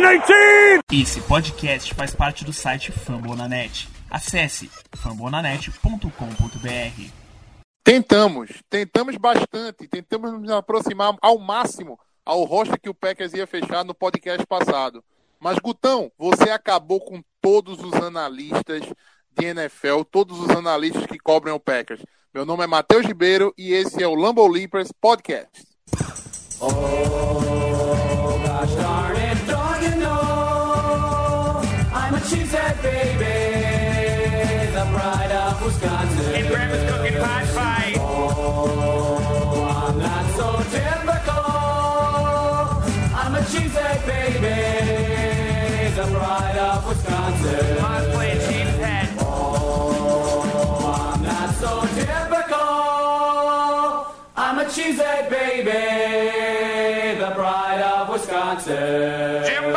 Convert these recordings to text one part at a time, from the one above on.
2019! Esse podcast faz parte do site Fambonanet. Acesse fambonanet.com.br. Tentamos, tentamos bastante, tentamos nos aproximar ao máximo ao roster que o Packers ia fechar no podcast passado. Mas, Gutão, você acabou com todos os analistas de NFL, todos os analistas que cobrem o Packers. Meu nome é Matheus Ribeiro e esse é o Lambo Leapers Podcast. Oh, Cheesehead baby, the pride of Wisconsin. And grandma's cooking pot pie. Oh, I'm not so typical. I'm a cheesehead baby, the pride of Wisconsin. Mom's playing cheesehead. Oh, I'm not so typical. I'm a cheesehead baby, the pride of Wisconsin. Jim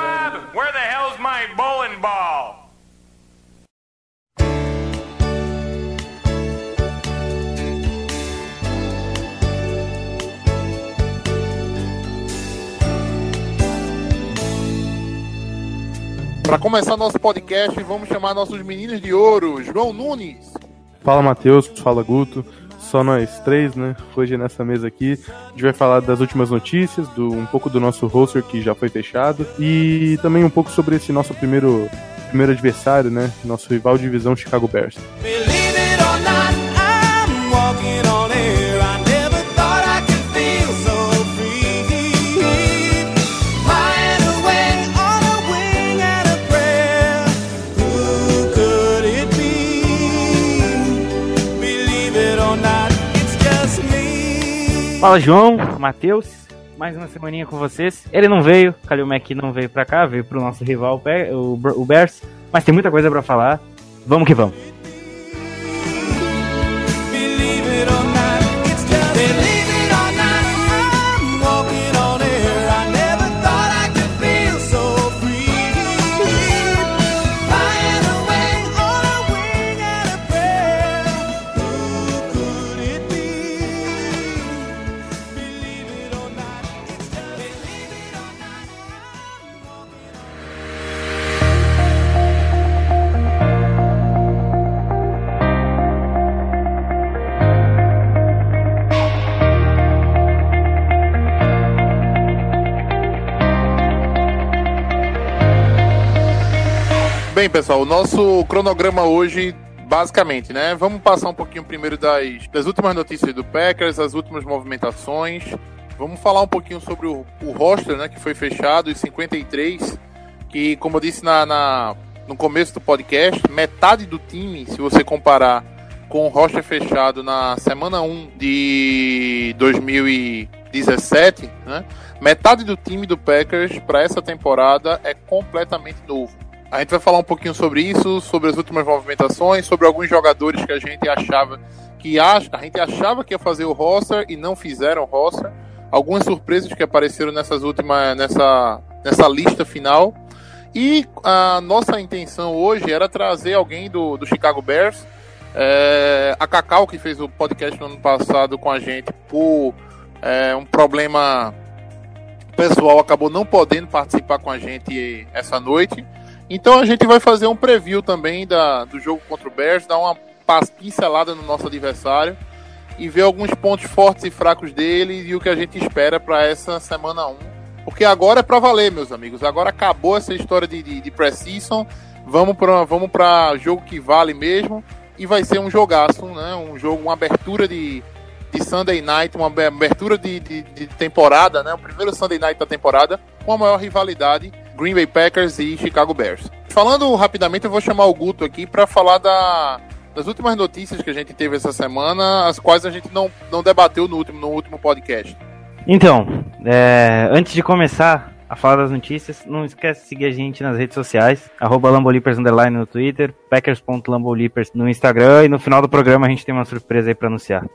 Para começar nosso podcast, vamos chamar nossos meninos de ouro, João Nunes. Fala Matheus, fala Guto, só nós três, né? Hoje nessa mesa aqui, a gente vai falar das últimas notícias, do, um pouco do nosso roster que já foi fechado e também um pouco sobre esse nosso primeiro, primeiro adversário, né? Nosso rival de divisão Chicago Bears. Fala João, Matheus, mais uma semaninha com vocês. Ele não veio, Kalil Mack não veio pra cá, veio pro nosso rival, o Bears, mas tem muita coisa para falar. Vamos que vamos. Bem, pessoal, o nosso cronograma hoje, basicamente, né? Vamos passar um pouquinho primeiro das, das últimas notícias do Packers, as últimas movimentações. Vamos falar um pouquinho sobre o, o roster, né? Que foi fechado, os 53, que, como eu disse na, na, no começo do podcast, metade do time, se você comparar com o roster fechado na semana 1 de 2017, né? Metade do time do Packers para essa temporada é completamente novo. A gente vai falar um pouquinho sobre isso, sobre as últimas movimentações, sobre alguns jogadores que a gente achava que a, a gente achava que ia fazer o roster e não fizeram o roster. Algumas surpresas que apareceram nessas últimas nessa nessa lista final. E a nossa intenção hoje era trazer alguém do, do Chicago Bears. É, a Cacau, que fez o podcast no ano passado com a gente, por é, um problema pessoal, acabou não podendo participar com a gente essa noite. Então a gente vai fazer um preview também da, do jogo contra o Bears, dar uma pincelada no nosso adversário e ver alguns pontos fortes e fracos dele e o que a gente espera para essa semana 1. Porque agora é para valer, meus amigos. Agora acabou essa história de, de, de pré-season. Vamos para vamos jogo que vale mesmo. E vai ser um jogaço, né? Um jogo, uma abertura de, de Sunday Night, uma abertura de, de, de temporada, né? O primeiro Sunday Night da temporada, com a maior rivalidade Green Bay Packers e Chicago Bears. Falando rapidamente, eu vou chamar o Guto aqui para falar da, das últimas notícias que a gente teve essa semana, as quais a gente não, não debateu no último, no último podcast. Então, é, antes de começar a falar das notícias, não esquece de seguir a gente nas redes sociais, arroba no Twitter, packers.lambolipers no Instagram e no final do programa a gente tem uma surpresa aí para anunciar.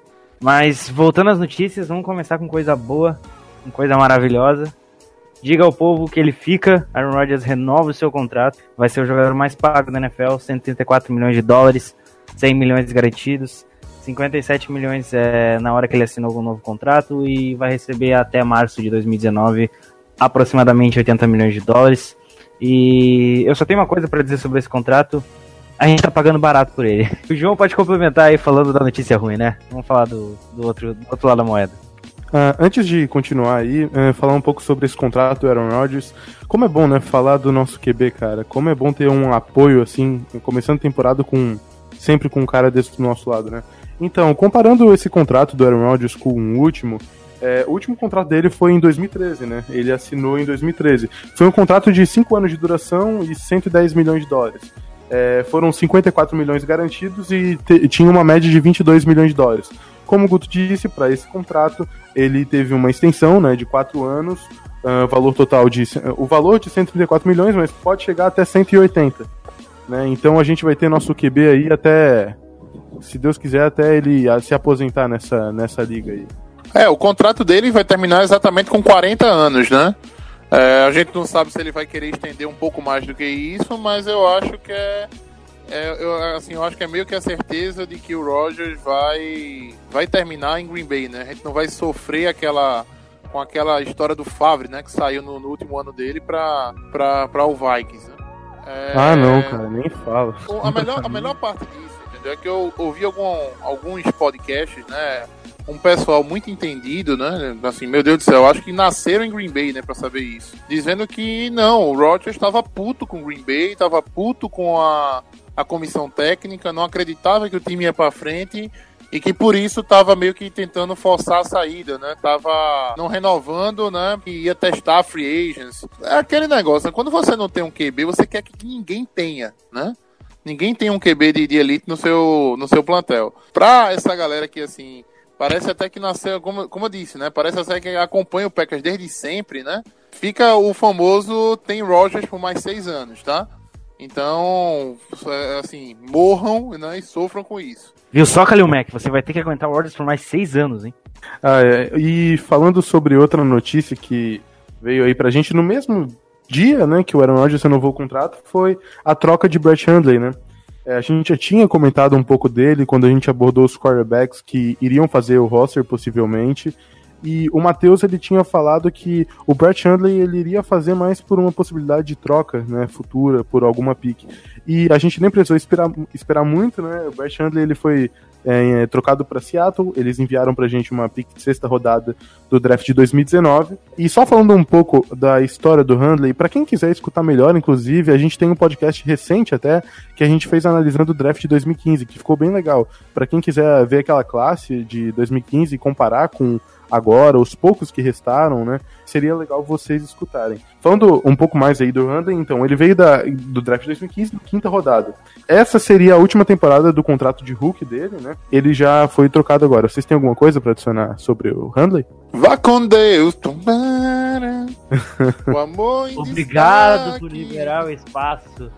Mas voltando às notícias, vamos começar com coisa boa, com coisa maravilhosa. Diga ao povo que ele fica. Aaron Rodgers renova o seu contrato. Vai ser o jogador mais pago da NFL, 134 milhões de dólares, 100 milhões garantidos, 57 milhões é, na hora que ele assinou o um novo contrato e vai receber até março de 2019 aproximadamente 80 milhões de dólares. E eu só tenho uma coisa para dizer sobre esse contrato. A gente tá pagando barato por ele. O João pode complementar aí falando da notícia ruim, né? Vamos falar do, do, outro, do outro lado da moeda. Uh, antes de continuar aí, uh, falar um pouco sobre esse contrato do Aaron Rodgers. Como é bom, né, falar do nosso QB, cara. Como é bom ter um apoio, assim, começando a temporada com sempre com um cara desse do nosso lado, né? Então, comparando esse contrato do Aaron Rodgers com o último, é, o último contrato dele foi em 2013, né? Ele assinou em 2013. Foi um contrato de 5 anos de duração e 110 milhões de dólares. É, foram 54 milhões garantidos e tinha uma média de 22 milhões de dólares. Como o Guto disse, para esse contrato, ele teve uma extensão né, de 4 anos, uh, valor total de. O valor de 134 milhões, mas pode chegar até 180. Né? Então a gente vai ter nosso QB aí até se Deus quiser, até ele se aposentar nessa, nessa liga aí. É, o contrato dele vai terminar exatamente com 40 anos, né? É, a gente não sabe se ele vai querer estender um pouco mais do que isso, mas eu acho que é, é eu, assim, eu acho que é meio que a certeza de que o Rogers vai, vai terminar em Green Bay, né? A gente não vai sofrer aquela com aquela história do Favre, né? Que saiu no, no último ano dele para o Vikings, né? É, ah, não, cara, nem fala. A melhor, a melhor parte disso é que eu ouvi algum, alguns podcasts, né? Um pessoal muito entendido, né? Assim, meu Deus do céu, acho que nasceram em Green Bay, né, pra saber isso. Dizendo que não, o Rodgers estava puto com Green Bay, estava puto com a, a comissão técnica, não acreditava que o time ia pra frente e que por isso estava meio que tentando forçar a saída, né? Tava não renovando, né? E ia testar free agents. É aquele negócio, né? quando você não tem um QB, você quer que ninguém tenha, né? Ninguém tem um QB de, de elite no seu, no seu plantel. Pra essa galera que, assim, parece até que nasceu, como, como eu disse, né? Parece até que acompanha o Packers desde sempre, né? Fica o famoso tem Rogers por mais seis anos, tá? Então, é, assim, morram né, e sofram com isso. Viu só, Kalil Mac? Você vai ter que aguentar o Rogers por mais seis anos, hein? Ah, é. E falando sobre outra notícia que veio aí pra gente no mesmo dia, né, que o Aaron Rodgers renovou o contrato foi a troca de Brett Hundley, né? É, a gente já tinha comentado um pouco dele quando a gente abordou os quarterbacks que iriam fazer o roster possivelmente. E o Matheus ele tinha falado que o Brett Hundley ele iria fazer mais por uma possibilidade de troca, né, futura, por alguma pick. E a gente nem precisou esperar, esperar muito, né? O Brett Hundley ele foi é, é, trocado para Seattle. Eles enviaram pra gente uma pick de sexta rodada do draft de 2019. E só falando um pouco da história do Handley, para quem quiser escutar melhor, inclusive, a gente tem um podcast recente até que a gente fez analisando o draft de 2015, que ficou bem legal. Para quem quiser ver aquela classe de 2015 e comparar com agora, os poucos que restaram, né? Seria legal vocês escutarem. Falando um pouco mais aí do Handley, então, ele veio da, do draft 2015, na quinta rodada. Essa seria a última temporada do contrato de Hulk dele, né? Ele já foi trocado agora. Vocês têm alguma coisa para adicionar sobre o Handley? Vá com Deus, tomara. o amor Obrigado por liberar o espaço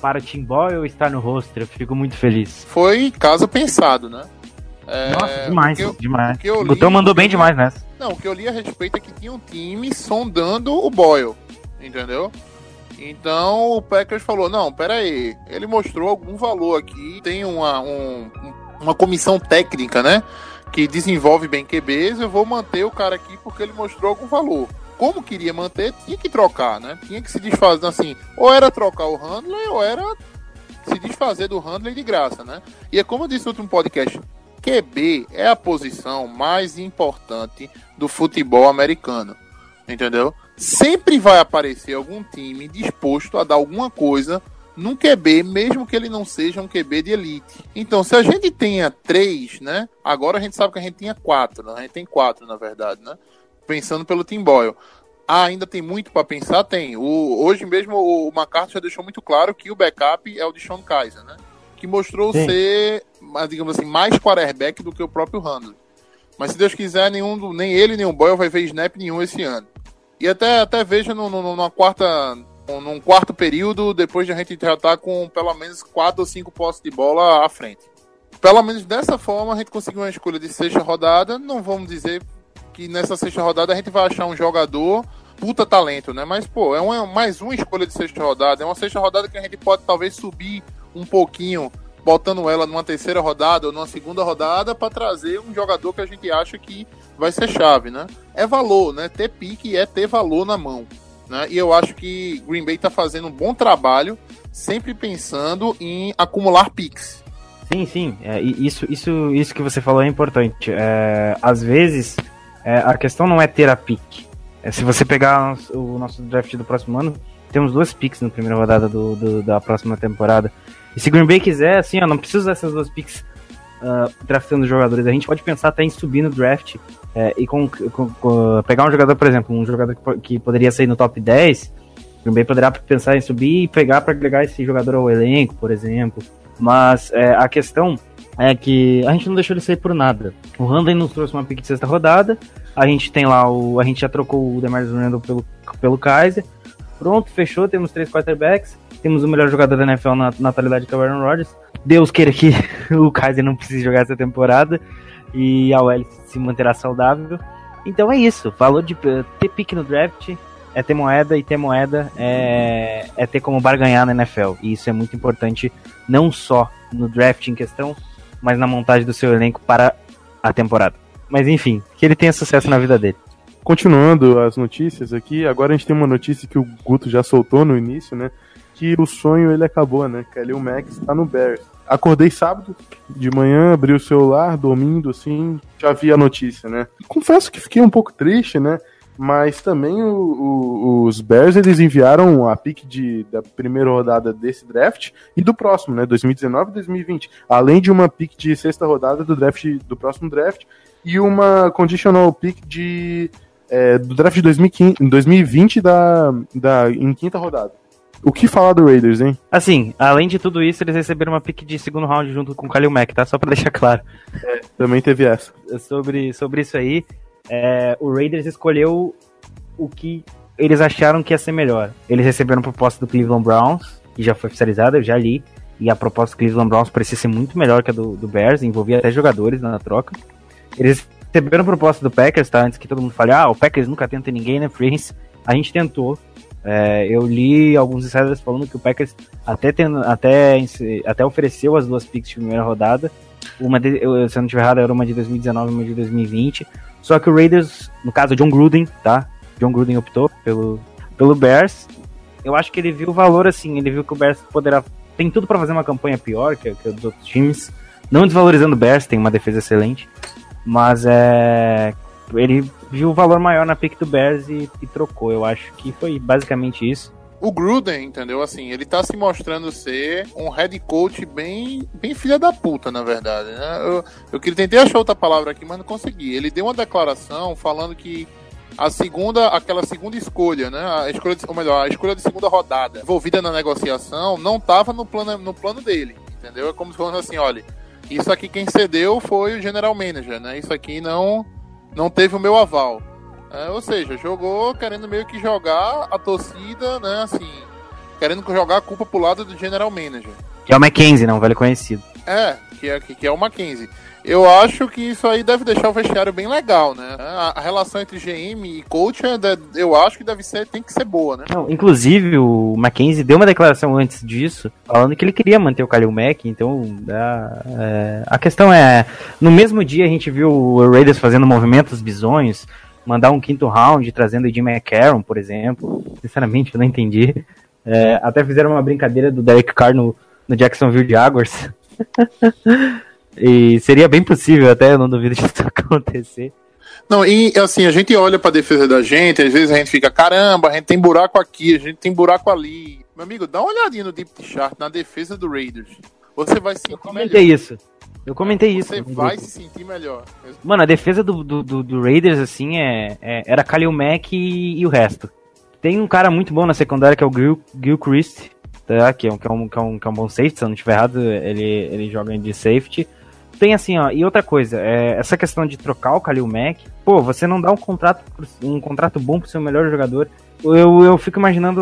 para Tim Boyle estar no roster. Eu fico muito feliz. Foi caso pensado, né? É, Nossa, demais, eu, demais. O Gutão mandou bem demais nessa. Não, o que eu li a respeito é que tinha um time sondando o Boyle, entendeu? Então o Packers falou: não, pera aí, ele mostrou algum valor aqui, tem uma, um, uma comissão técnica, né? Que desenvolve bem QBs, eu vou manter o cara aqui porque ele mostrou algum valor. Como queria manter, tinha que trocar, né? Tinha que se desfazer assim, ou era trocar o Handley, ou era se desfazer do Handley de graça, né? E é como eu disse no último podcast, QB é a posição mais importante do futebol americano. Entendeu? Sempre vai aparecer algum time disposto a dar alguma coisa num QB, mesmo que ele não seja um QB de elite. Então, se a gente tenha três, né? Agora a gente sabe que a gente tinha quatro, né? A gente tem quatro, na verdade, né? Pensando pelo Tim Boyle. Ah, ainda tem muito para pensar? Tem. O, hoje mesmo o McCarthy já deixou muito claro que o backup é o de Sean Kaiser, né? Que mostrou Sim. ser digamos assim, mais quarterback do que o próprio Handley. Mas se Deus quiser, nenhum, nem ele nem o Boyle vai ver snap nenhum esse ano. E até, até veja no, no, numa quarta, num quarto período, depois de a gente já estar tá com pelo menos quatro ou cinco postos de bola à frente. Pelo menos dessa forma a gente conseguiu uma escolha de sexta rodada. Não vamos dizer que nessa sexta rodada a gente vai achar um jogador puta talento, né? Mas, pô, é uma, mais uma escolha de sexta rodada. É uma sexta rodada que a gente pode talvez subir um pouquinho botando ela numa terceira rodada ou numa segunda rodada para trazer um jogador que a gente acha que vai ser chave, né? É valor, né? Ter pique é ter valor na mão. Né? E eu acho que Green Bay está fazendo um bom trabalho, sempre pensando em acumular picks. Sim, sim. É, isso, isso, isso que você falou é importante. É, às vezes, é, a questão não é ter a pick. É, se você pegar o nosso draft do próximo ano, temos duas picks na primeira rodada do, do, da próxima temporada. E se Green Bay quiser, assim, ó, não precisa usar essas duas picks uh, draftando jogadores. A gente pode pensar até em subir no draft é, e com, com, com, pegar um jogador, por exemplo, um jogador que, que poderia sair no top 10. Green Bay poderá pensar em subir e pegar para agregar esse jogador ao elenco, por exemplo. Mas é, a questão é que a gente não deixou ele sair por nada. O Randall nos trouxe uma pick de sexta rodada. A gente tem lá o. A gente já trocou o Demar Randall pelo, pelo Kaiser. Pronto, fechou. Temos três quarterbacks. Temos o melhor jogador da NFL na natalidade que é o Aaron Rodgers. Deus queira que o Kaiser não precise jogar essa temporada. E a OL se manterá saudável. Então é isso. Valor de ter pique no draft é ter moeda e ter moeda é, é ter como barganhar na NFL. E isso é muito importante, não só no draft em questão, mas na montagem do seu elenco para a temporada. Mas enfim, que ele tenha sucesso na vida dele. Continuando as notícias aqui, agora a gente tem uma notícia que o Guto já soltou no início, né? Que o sonho ele acabou, né? Kalil Max está no Bears. Acordei sábado de manhã, abri o celular, dormindo assim, já vi a notícia, né? Confesso que fiquei um pouco triste, né? mas também o, o, os Bears eles enviaram a pick de, da primeira rodada desse draft e do próximo, né, 2019 e 2020, além de uma pick de sexta rodada do draft do próximo draft e uma conditional pick de é, do draft de 2015, 2020 da, da em quinta rodada. O que falar do Raiders, hein? Assim, além de tudo isso, eles receberam uma pick de segundo round junto com o Khalil Mack, tá? Só pra deixar claro. É, também teve essa. Sobre, sobre isso aí, é, o Raiders escolheu o que eles acharam que ia ser melhor. Eles receberam a proposta do Cleveland Browns, que já foi oficializada, eu já li, e a proposta do Cleveland Browns parecia ser muito melhor que a do, do Bears, envolvia até jogadores na troca. Eles receberam proposta do Packers, tá? Antes que todo mundo fale, ah, o Packers nunca tenta ninguém, né, Friends? A gente tentou. É, eu li alguns insiders falando que o Packers até, até, até ofereceu as duas picks de primeira rodada. Uma, de, eu, se eu não estiver errado, era uma de 2019 e uma de 2020. Só que o Raiders, no caso John Gruden, tá? John Gruden optou pelo, pelo Bears. Eu acho que ele viu o valor assim, ele viu que o Bears poderá. Tem tudo para fazer uma campanha pior que, que os outros times. Não desvalorizando o Bears, tem uma defesa excelente. Mas é. Ele viu o valor maior na pick do Bears e, e trocou. Eu acho que foi basicamente isso o Gruden, entendeu? Assim, ele tá se mostrando ser um head coach bem, bem filha da puta, na verdade, né? Eu, eu tentei achar outra palavra aqui, mas não consegui. Ele deu uma declaração falando que a segunda, aquela segunda escolha, né? A escolha de, ou melhor, a escolha de segunda rodada envolvida na negociação não tava no plano, no plano dele, entendeu? É como se fosse assim, olha, isso aqui quem cedeu foi o general manager, né? Isso aqui não não teve o meu aval. É, ou seja, jogou querendo meio que jogar a torcida, né, assim, querendo jogar a culpa pro lado do general manager. Que é o Mackenzie, não, velho conhecido. É, que é, que é o Mackenzie. Eu acho que isso aí deve deixar o vestiário bem legal, né? A, a relação entre GM e coach, é eu acho que deve ser, tem que ser boa, né? Não, inclusive, o Mackenzie deu uma declaração antes disso, falando que ele queria manter o Kalil Mack, então a, é, a questão é, no mesmo dia a gente viu o Raiders fazendo movimentos bizonhos, mandar um quinto round trazendo o Jim McCarron, por exemplo. Sinceramente, eu não entendi. É, até fizeram uma brincadeira do Derek Carr no, no Jacksonville Jaguars. e seria bem possível, até eu não duvido disso acontecer. Não, e assim, a gente olha pra defesa da gente, às vezes a gente fica, caramba, a gente tem buraco aqui, a gente tem buraco ali. Meu amigo, dá uma olhadinha no Deep Chart, na defesa do Raiders. Você vai sentir eu comentei melhor. isso. Eu comentei Você isso. Você vai se sentir melhor. Mano, a defesa do, do, do, do Raiders, assim, é, é, era Kalil Mack e, e, o resto. Tem um cara muito bom na secundária que é o Gil, Gil Christ, tá? que, é um, que, é um, que, é um, que é um bom safety, se eu não estiver errado, ele, ele joga de safety. Tem assim, ó, e outra coisa, é, essa questão de trocar o Kalil Mack, pô, você não dá um contrato, um contrato bom pro seu melhor jogador. Eu, eu fico imaginando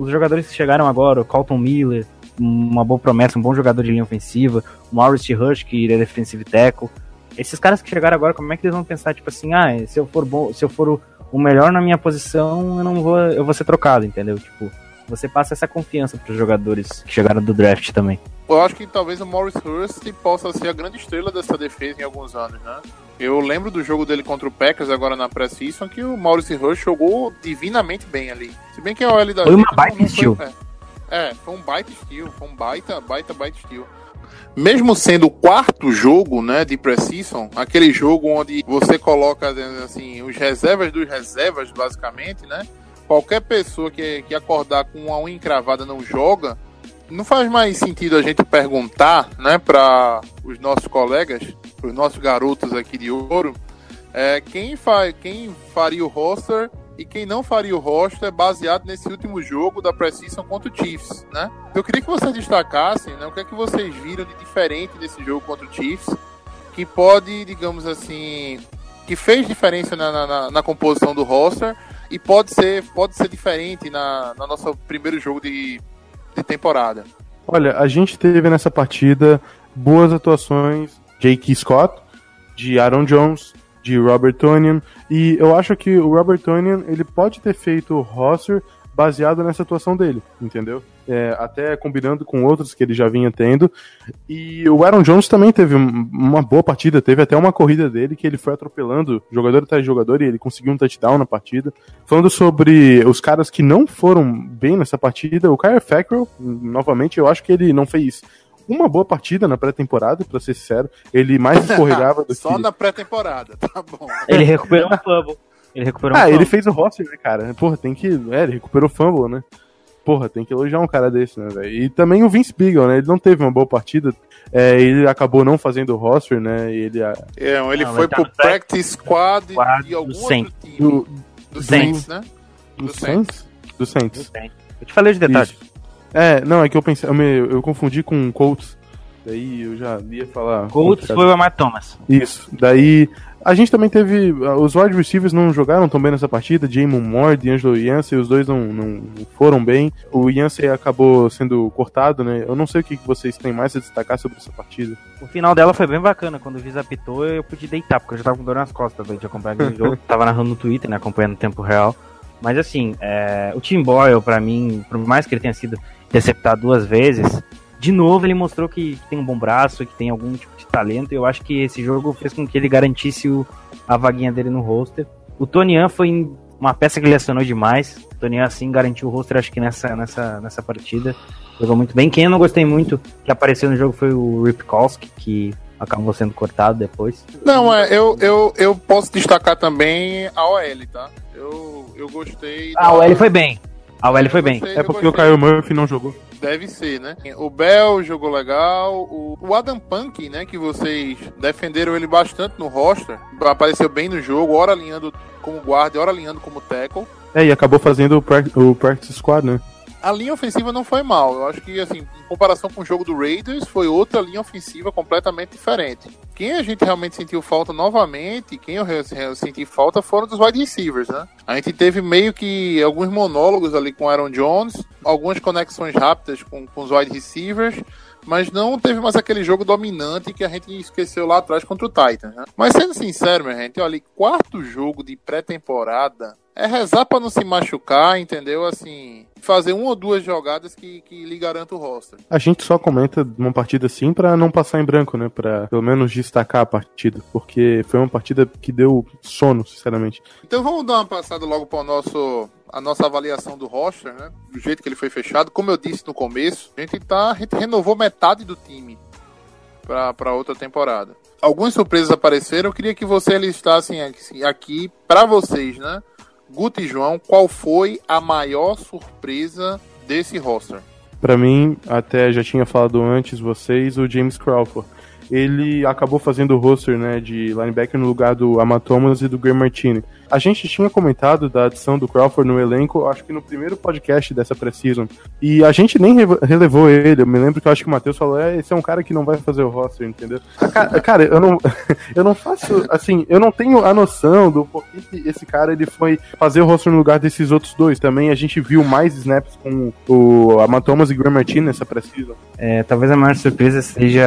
os jogadores que chegaram agora, o Colton Miller, uma boa promessa, um bom jogador de linha ofensiva, o Maurice Rush, que é defensive tackle. Esses caras que chegaram agora, como é que eles vão pensar, tipo assim, ah, se eu for bom, se eu for o, o melhor na minha posição, eu não vou, eu vou ser trocado, entendeu? Tipo, você passa essa confiança para os jogadores que chegaram do draft também. eu acho que talvez o Morris Hurst possa ser a grande estrela dessa defesa em alguns anos, né? Eu lembro do jogo dele contra o Packers agora na pré-season que o Maurice Hurst jogou divinamente bem ali. Se bem que a OL da Foi uma baita steal. É, é, foi um baita steal, foi um baita, baita, baita steal. Mesmo sendo o quarto jogo, né, de pré-season, aquele jogo onde você coloca, assim, os reservas dos reservas, basicamente, né? Qualquer pessoa que, que acordar com uma unha encravada não joga, não faz mais sentido a gente perguntar, né, para os nossos colegas, os nossos garotos aqui de ouro, é, quem, fa quem faria o roster e quem não faria o roster baseado nesse último jogo da Precision contra o Chiefs, né? Eu queria que vocês destacassem, né, o que é que vocês viram de diferente desse jogo contra o Chiefs, que pode, digamos assim, que fez diferença na, na- na- composição do roster e pode ser, pode ser diferente na, na nosso primeiro jogo de, de temporada. Olha, a gente teve nessa partida boas atuações J.K. Scott, de Aaron Jones, de Robert Tonian, e eu acho que o Robert Tonian ele pode ter feito o roster baseado nessa atuação dele, entendeu? É, até combinando com outros que ele já vinha tendo. E o Aaron Jones também teve um- uma boa partida, teve até uma corrida dele que ele foi atropelando jogador atrás de jogador e ele conseguiu um touchdown na partida. Falando sobre os caras que não foram bem nessa partida, o Kyle Fackrell, novamente, eu acho que ele não fez uma boa partida na pré-temporada, pra ser sincero. Ele mais escorregava do Só que... na pré-temporada, tá bom. Ele recuperou um fumble. Ele recuperou um Ah, ele fumble. fez o roster, né, cara? Porra, tem que. É, ele recuperou o fumble, né? Porra, tem que elogiar um cara desse, né, velho? E também o Vince Beagle, né? Ele não teve uma boa partida. É, ele acabou não fazendo o roster, né? E ele. ah, É, ele Não, foi ele tá pro no Practice Squad Squad de do algum Saints. outro time. Do, Do Saints. Saints, né? do Do Saints? Do Saints. Eu te falei os detalhes. Isso. É, não, é que eu pensei. Eu, me- eu confundi com Colts. Daí eu já ia falar. Colts foi o Amar Thomas. Isso. Daí. A gente também teve. ah, Os wide receivers não jogaram tão bem nessa partida. Jamon Moore, D'Angelo Yancey, os dois não, não foram bem. O Yancey acabou sendo cortado, né? Eu não sei o que vocês têm mais a destacar sobre essa partida. O final dela foi bem bacana. Quando o Viz apitou, eu pude deitar, porque eu já tava com dor nas costas velho, de acompanhar aquele jogo. Tava narrando no Twitter, né? Acompanhando em tempo real. Mas assim, é, o Tim Boyle, pra mim, por mais que ele tenha sido interceptado duas vezes, de novo ele mostrou que, que tem um bom braço, que tem algum tipo de talento. E eu acho que esse jogo fez com que ele garantisse o- a vaguinha dele no roster. O Tonian foi uma peça que ele acionou demais. O Tonian, assim, garantiu o roster, acho que nessa, nessa, nessa partida. Jogou muito bem. Quem eu não gostei muito que apareceu no jogo foi o Ripkowski, que acabou sendo cortado depois. Não, é, eu, eu, eu posso destacar também a OL, tá? Eu, eu gostei. Ah, o L foi bem. Ah, o L foi bem. Gostei, É eu porque o. Kyle Murphy não jogou. Deve ser, né? O Bell jogou legal. O, Adam Punk, né? Que vocês defenderam ele bastante no roster. Apareceu bem no jogo, hora alinhando como guarda, hora alinhando como tackle. É, e acabou fazendo o, prac- o Practice Squad, né? A linha ofensiva não foi mal. Eu acho que, assim, em comparação com o jogo do Raiders, foi outra linha ofensiva completamente diferente. Quem a gente realmente sentiu falta novamente, quem eu senti falta foram dos wide receivers, né? A gente teve meio que alguns monólogos ali com Aaron Jones, algumas conexões rápidas com, com os wide receivers, mas não teve mais aquele jogo dominante que a gente esqueceu lá atrás contra o Titans, né? Mas sendo sincero, minha gente, olha, quarto jogo de pré-temporada é rezar pra não se machucar, entendeu? Assim, fazer uma ou duas jogadas que, que lhe garantam o roster. A gente só comenta uma partida assim pra não passar em branco, né? Pra pelo menos destacar a partida. Porque foi uma partida que deu sono, sinceramente. Então vamos dar uma passada logo para o nosso a nossa avaliação do roster, né? Do jeito que ele foi fechado. Como eu disse no começo, a gente tá a gente renovou metade do time para outra temporada. Algumas surpresas apareceram. Eu queria que vocês listassem aqui, aqui para vocês, né? Guto e João, qual foi a maior surpresa desse roster? Pra mim, até já tinha falado antes vocês, o James Crawford. Ele acabou fazendo o roster né, de linebacker no lugar do Ama Thomas e do Graham Martini. A gente tinha comentado da adição do Crawford no elenco, acho que no primeiro podcast dessa pré-season. E a gente nem re- relevou ele. Eu me lembro que eu acho que o Matheus falou: é, esse é um cara que não vai fazer o roster, entendeu? Cara, cara, eu não, eu não faço, assim, eu não tenho a noção do porquê que esse cara ele foi fazer o roster no lugar desses outros dois. Também a gente viu mais snaps com o Ama Thomas e Graham Martini nessa pré-season. É, talvez a maior surpresa seja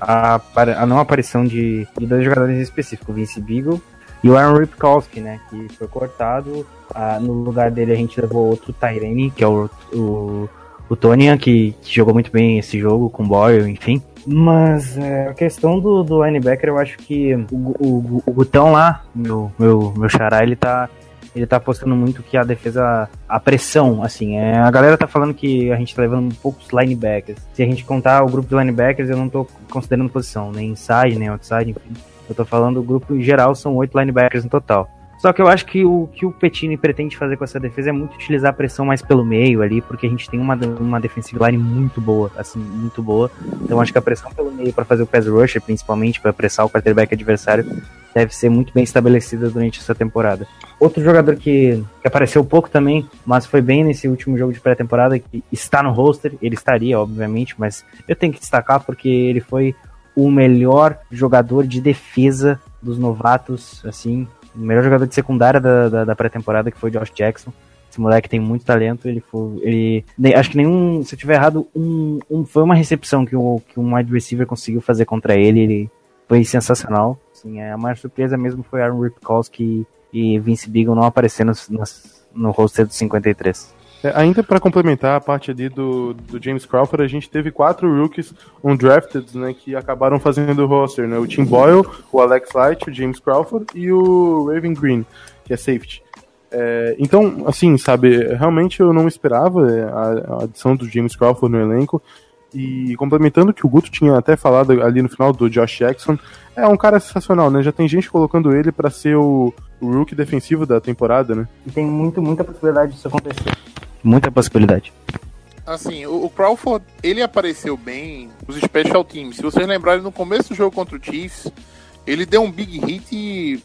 a, a não aparição de, de dois jogadores específicos, Vince Beagle e o Aaron Ripkowski, né, que foi cortado. Ah, no lugar dele a gente levou outro Tyrene, que é o, o, o Tony, que, que, jogou muito bem esse jogo com Boyle, enfim. Mas é, a questão do, do linebacker, eu acho que o, o, o Gutão lá, meu, meu, meu xará, ele tá ele tá apostando muito que a defesa, a pressão, assim, é, a galera tá falando que a gente tá levando poucos linebackers. Se a gente contar o grupo de linebackers, eu não tô considerando posição, nem inside, nem outside, enfim. Eu tô falando o grupo em geral, são oito linebackers no total. Só que eu acho que o que o Petini pretende fazer com essa defesa é muito utilizar a pressão mais pelo meio ali, porque a gente tem uma, uma defensive line muito boa, assim, muito boa. Então acho que a pressão pelo meio para fazer o pass rusher, principalmente para pressar o quarterback adversário, deve ser muito bem estabelecida durante essa temporada. Outro jogador que, que apareceu pouco também, mas foi bem nesse último jogo de pré-temporada, que está no roster, ele estaria, obviamente, mas eu tenho que destacar porque ele foi o melhor jogador de defesa dos novatos, assim, o melhor jogador de secundária da, da, da pré-temporada, que foi Josh Jackson. Esse moleque tem muito talento, ele foi. Ele, acho que nenhum. Se eu tiver errado, um, um, foi uma recepção que, o, que um wide receiver conseguiu fazer contra ele. Ele foi sensacional. Assim, a maior surpresa mesmo foi Aaron Ripkowski e Vince Beagle não aparecendo no, no roster do 53. É, ainda para complementar a parte ali do, do James Crawford, a gente teve quatro rookies undrafted, né, que acabaram fazendo o roster, né, o Tim Boyle, o Alex Light, o James Crawford e o Raven Green, que é safety. É, então, assim, sabe, realmente eu não esperava é, a, a adição do James Crawford no elenco, e complementando o que o Guto tinha até falado ali no final do Josh Jackson, é um cara sensacional, né? Já tem gente colocando ele para ser o, o rookie defensivo da temporada, né? E tem muito, muita possibilidade disso acontecer muita possibilidade. Assim, o, Crawford, ele apareceu bem nos special teams. Se vocês lembrarem, no começo do jogo contra o Chiefs, ele deu um big hit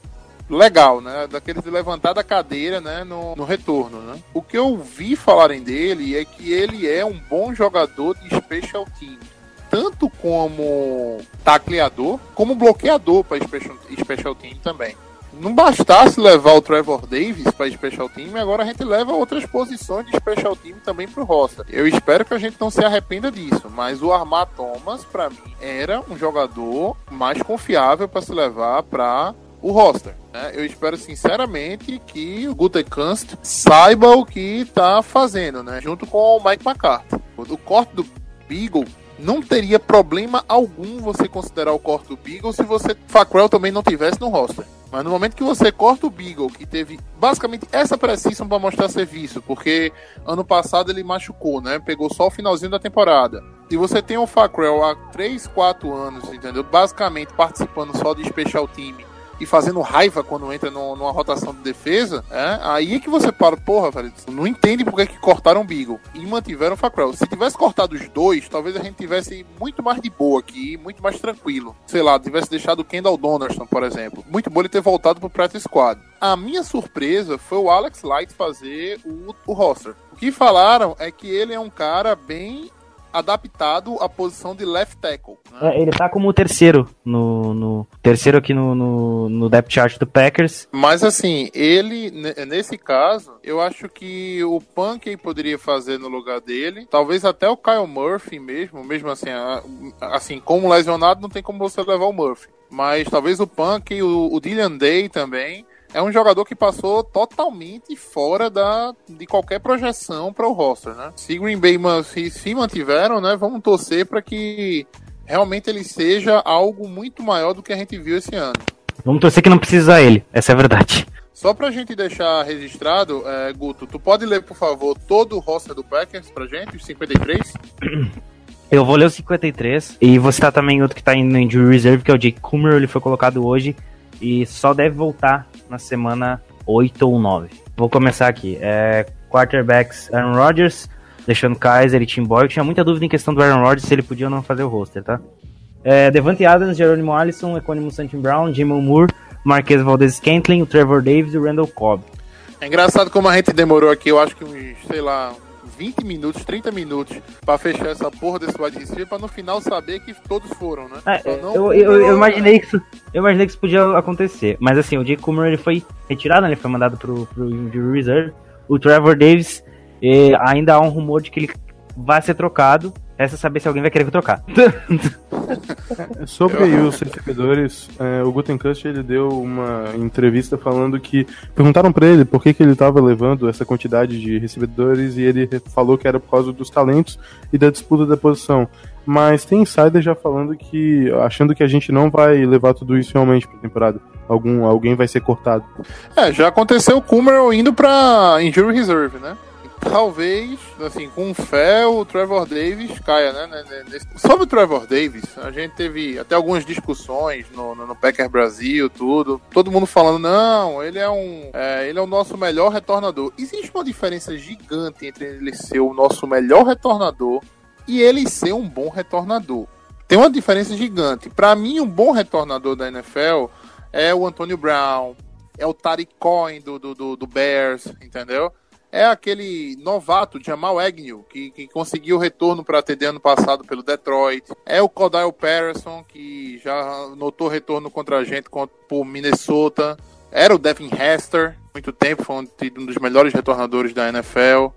legal, né? Daqueles de levantar da cadeira, né? No, no retorno, né? O que eu vi falarem dele é que ele é um bom jogador de special team. Tanto como tacleador, como bloqueador para special, special team também não bastasse levar o Trevor Davis para Special Team, agora a gente leva outras posições de Special Team também para o roster. Eu espero que a gente não se arrependa disso, mas o Armar Thomas, para mim, era um jogador mais confiável para se levar para o roster. Né? Eu espero sinceramente que o Gutekunst saiba o que está fazendo, né? junto com o Mike McCarthy. O corte do Beagle não teria problema algum você considerar o corte do Beagle se você Facrell também não tivesse no roster. Mas no momento que você corta o Beagle, que teve basicamente essa precisão para mostrar serviço, porque ano passado ele machucou, né? Pegou só o finalzinho da temporada. E você tem o Facrell há 3, 4 anos, entendeu? Basicamente participando só de special team e fazendo raiva quando entra no, numa rotação de defesa, é, aí é que você para, porra, velho, não entende por que, que cortaram o Beagle e mantiveram o Fackrell. Se tivesse cortado os dois, talvez a gente tivesse muito mais de boa aqui, muito mais tranquilo. Sei lá, tivesse deixado o Kendall Donaldson, por exemplo. Muito bom ele ter voltado pro practice squad. A minha surpresa foi o Alex Light fazer o, o roster. O que falaram é que ele é um cara bem adaptado à posição de left tackle. Né? É, ele tá como o terceiro no, no terceiro aqui no, no, no, depth chart do Packers. Mas assim, ele nesse caso, eu acho que o Punkey poderia fazer no lugar dele, talvez até o Kyle Murphy mesmo, mesmo assim, assim como lesionado não tem como você levar o Murphy. Mas talvez o Punk, o, o Dylan Day também é um jogador que passou totalmente fora da, de qualquer projeção para o roster, né? Se Green Bay se, se mantiveram, né? Vamos torcer para que realmente ele seja algo muito maior do que a gente viu esse ano. Vamos torcer que não precisa ele, essa é a verdade. Só pra gente deixar registrado, é, Guto, tu pode ler, por favor, todo o roster do Packers pra gente, os 53? Eu vou ler os 53 e vou citar também outro que tá indo em injury reserve, que é o Jake Coomer, ele foi colocado hoje e só deve voltar na semana 8 ou 9. Vou começar aqui. É, quarterbacks Aaron Rodgers, deixando Kaiser e Tim Boyle. Tinha muita dúvida em questão do Aaron Rodgers se ele podia ou não fazer o roster, tá? É, Devante Adams, Jerônimo Allison, Econimo Santin Brown, Jimmy Moore, Marquez Valdez Scantling, o Trevor Davis e o Randall Cobb. É engraçado como a gente demorou aqui, eu acho que sei lá, 20 minutos, 30 minutos para fechar essa porra desse wide receiver pra no final saber que todos foram, né? É, eu, eu, eu, imaginei que isso, eu imaginei que isso podia acontecer. Mas assim, o Jake Coomer ele foi retirado, né? ele foi mandado pro, pro injury reserve. O Trevor Davis, eh, ainda há um rumor de que ele vai ser trocado. Resta saber se alguém vai querer trocar. Sobre aí os recebedores, é, o Gutenkust ele deu uma entrevista falando que perguntaram para ele por que, que ele estava levando essa quantidade de recebedores e ele falou que era por causa dos talentos e da disputa da posição. Mas tem insider já falando que achando que a gente não vai levar tudo isso realmente para temporada. Algum alguém vai ser cortado. É, já aconteceu o Kummer indo para injury reserve, né? Talvez, assim, com fé, o Trevor Davis caia, né? Sobre o Trevor Davis, a gente teve até algumas discussões no, no, no Packer Brasil, tudo. Todo mundo falando, não, ele é um. É, ele é o nosso melhor retornador. Existe uma diferença gigante entre ele ser o nosso melhor retornador e ele ser um bom retornador. Tem uma diferença gigante. Para mim, um bom retornador da NFL é o Antonio Brown, é o Tariq Cohen do, do, do, do Bears, entendeu? É aquele novato Jamal Agnew, que, que conseguiu retorno para TD ano passado pelo Detroit. É o Cordell Patterson, que já notou retorno contra a gente por Minnesota. Era o Devin Hester, muito tempo, foi um dos melhores retornadores da NFL.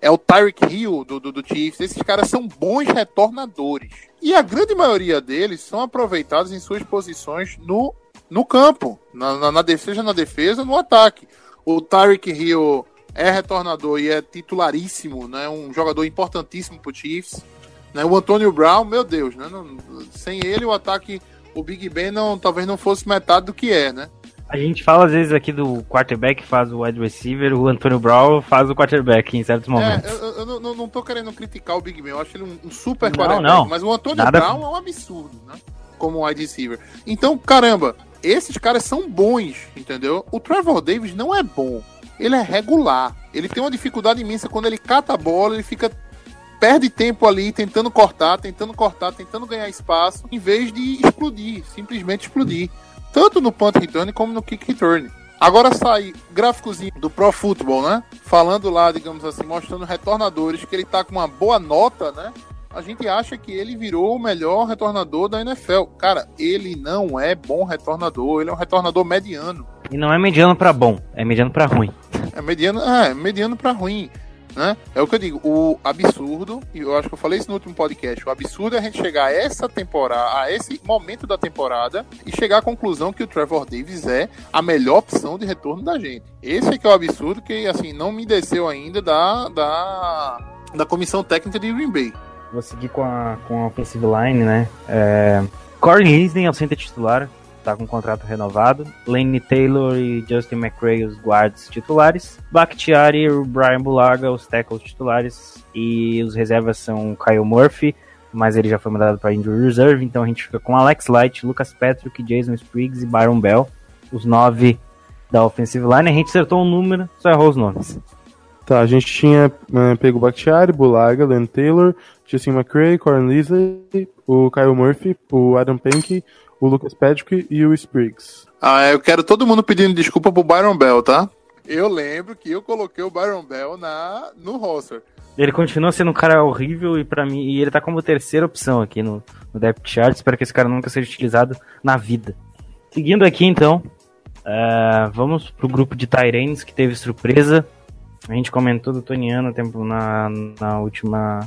É o Tyreek Hill do, do, do Chiefs. Esses caras são bons retornadores. E a grande maioria deles são aproveitados em suas posições no, no campo, na, na, na defesa, na defesa no ataque. O Tyreek Hill é retornador e é titularíssimo, né? Um jogador importantíssimo pro Chiefs. Né? O Antônio Brown, meu Deus, né? Não, sem ele o ataque, o Big Ben não, talvez não fosse metade do que é, né? A gente fala às vezes aqui do quarterback faz o wide receiver, o Antônio Brown faz o quarterback em certos momentos. É, eu, eu, eu não, não tô querendo criticar o Big Ben, eu acho ele um, um super não, quarterback, não. mas o Antônio Nada... Brown é um absurdo, né? Como wide receiver. Então, caramba, esses caras são bons, entendeu? O Trevor Davis não é bom ele é regular. Ele tem uma dificuldade imensa quando ele cata a bola, ele fica perde tempo ali tentando cortar, tentando cortar, tentando ganhar espaço, em vez de explodir, simplesmente explodir. Tanto no punt return como no kick return. Agora sai gráficozinho do Pro Football, né? Falando lá, digamos assim, mostrando retornadores que ele tá com uma boa nota, né? A gente acha que ele virou o melhor retornador da NFL. Cara, ele não é bom retornador, ele é um retornador mediano. E não é mediano para bom, é mediano para ruim. É mediano, é, mediano para ruim. Né? É o que eu digo, o absurdo, e eu acho que eu falei isso no último podcast, o absurdo é a gente chegar a essa temporada, a esse momento da temporada e chegar à conclusão que o Trevor Davis é a melhor opção de retorno da gente. Esse é que é o absurdo que, assim, não me desceu ainda da, da, da comissão técnica de Green Bay. Vou seguir com a, com a offensive line, né? É, Corey Linsley é o center titular, tá com contrato renovado. Lane Taylor e Justin McRae, os guards titulares. Bakhtiari e Brian Bulaga, os tackles titulares. E os reservas são Kyle Murphy, mas ele já foi mandado para injury reserve, então a gente fica com Alex Light, Lucas Patrick, Jason Spriggs e Byron Bell, os nove da offensive line. A gente acertou um número, só errou os nomes. Tá, a gente tinha uh, pego Bakhtiari, Bulaga, Lane Taylor, Justin McRae, Corin Leslie, o Kyle Murphy, o Adam Pankey, o Lucas Patrick e o Spriggs. Ah, eu quero todo mundo pedindo desculpa pro Byron Bell, tá? Eu lembro que eu coloquei o Byron Bell na, no roster. Ele continua sendo um cara horrível e para mim e ele tá como terceira opção aqui no, no depth chart. Espero que esse cara nunca seja utilizado na vida. Seguindo aqui então, uh, vamos pro grupo de Tyranes que teve surpresa. A gente comentou do Toniano tempo na, na última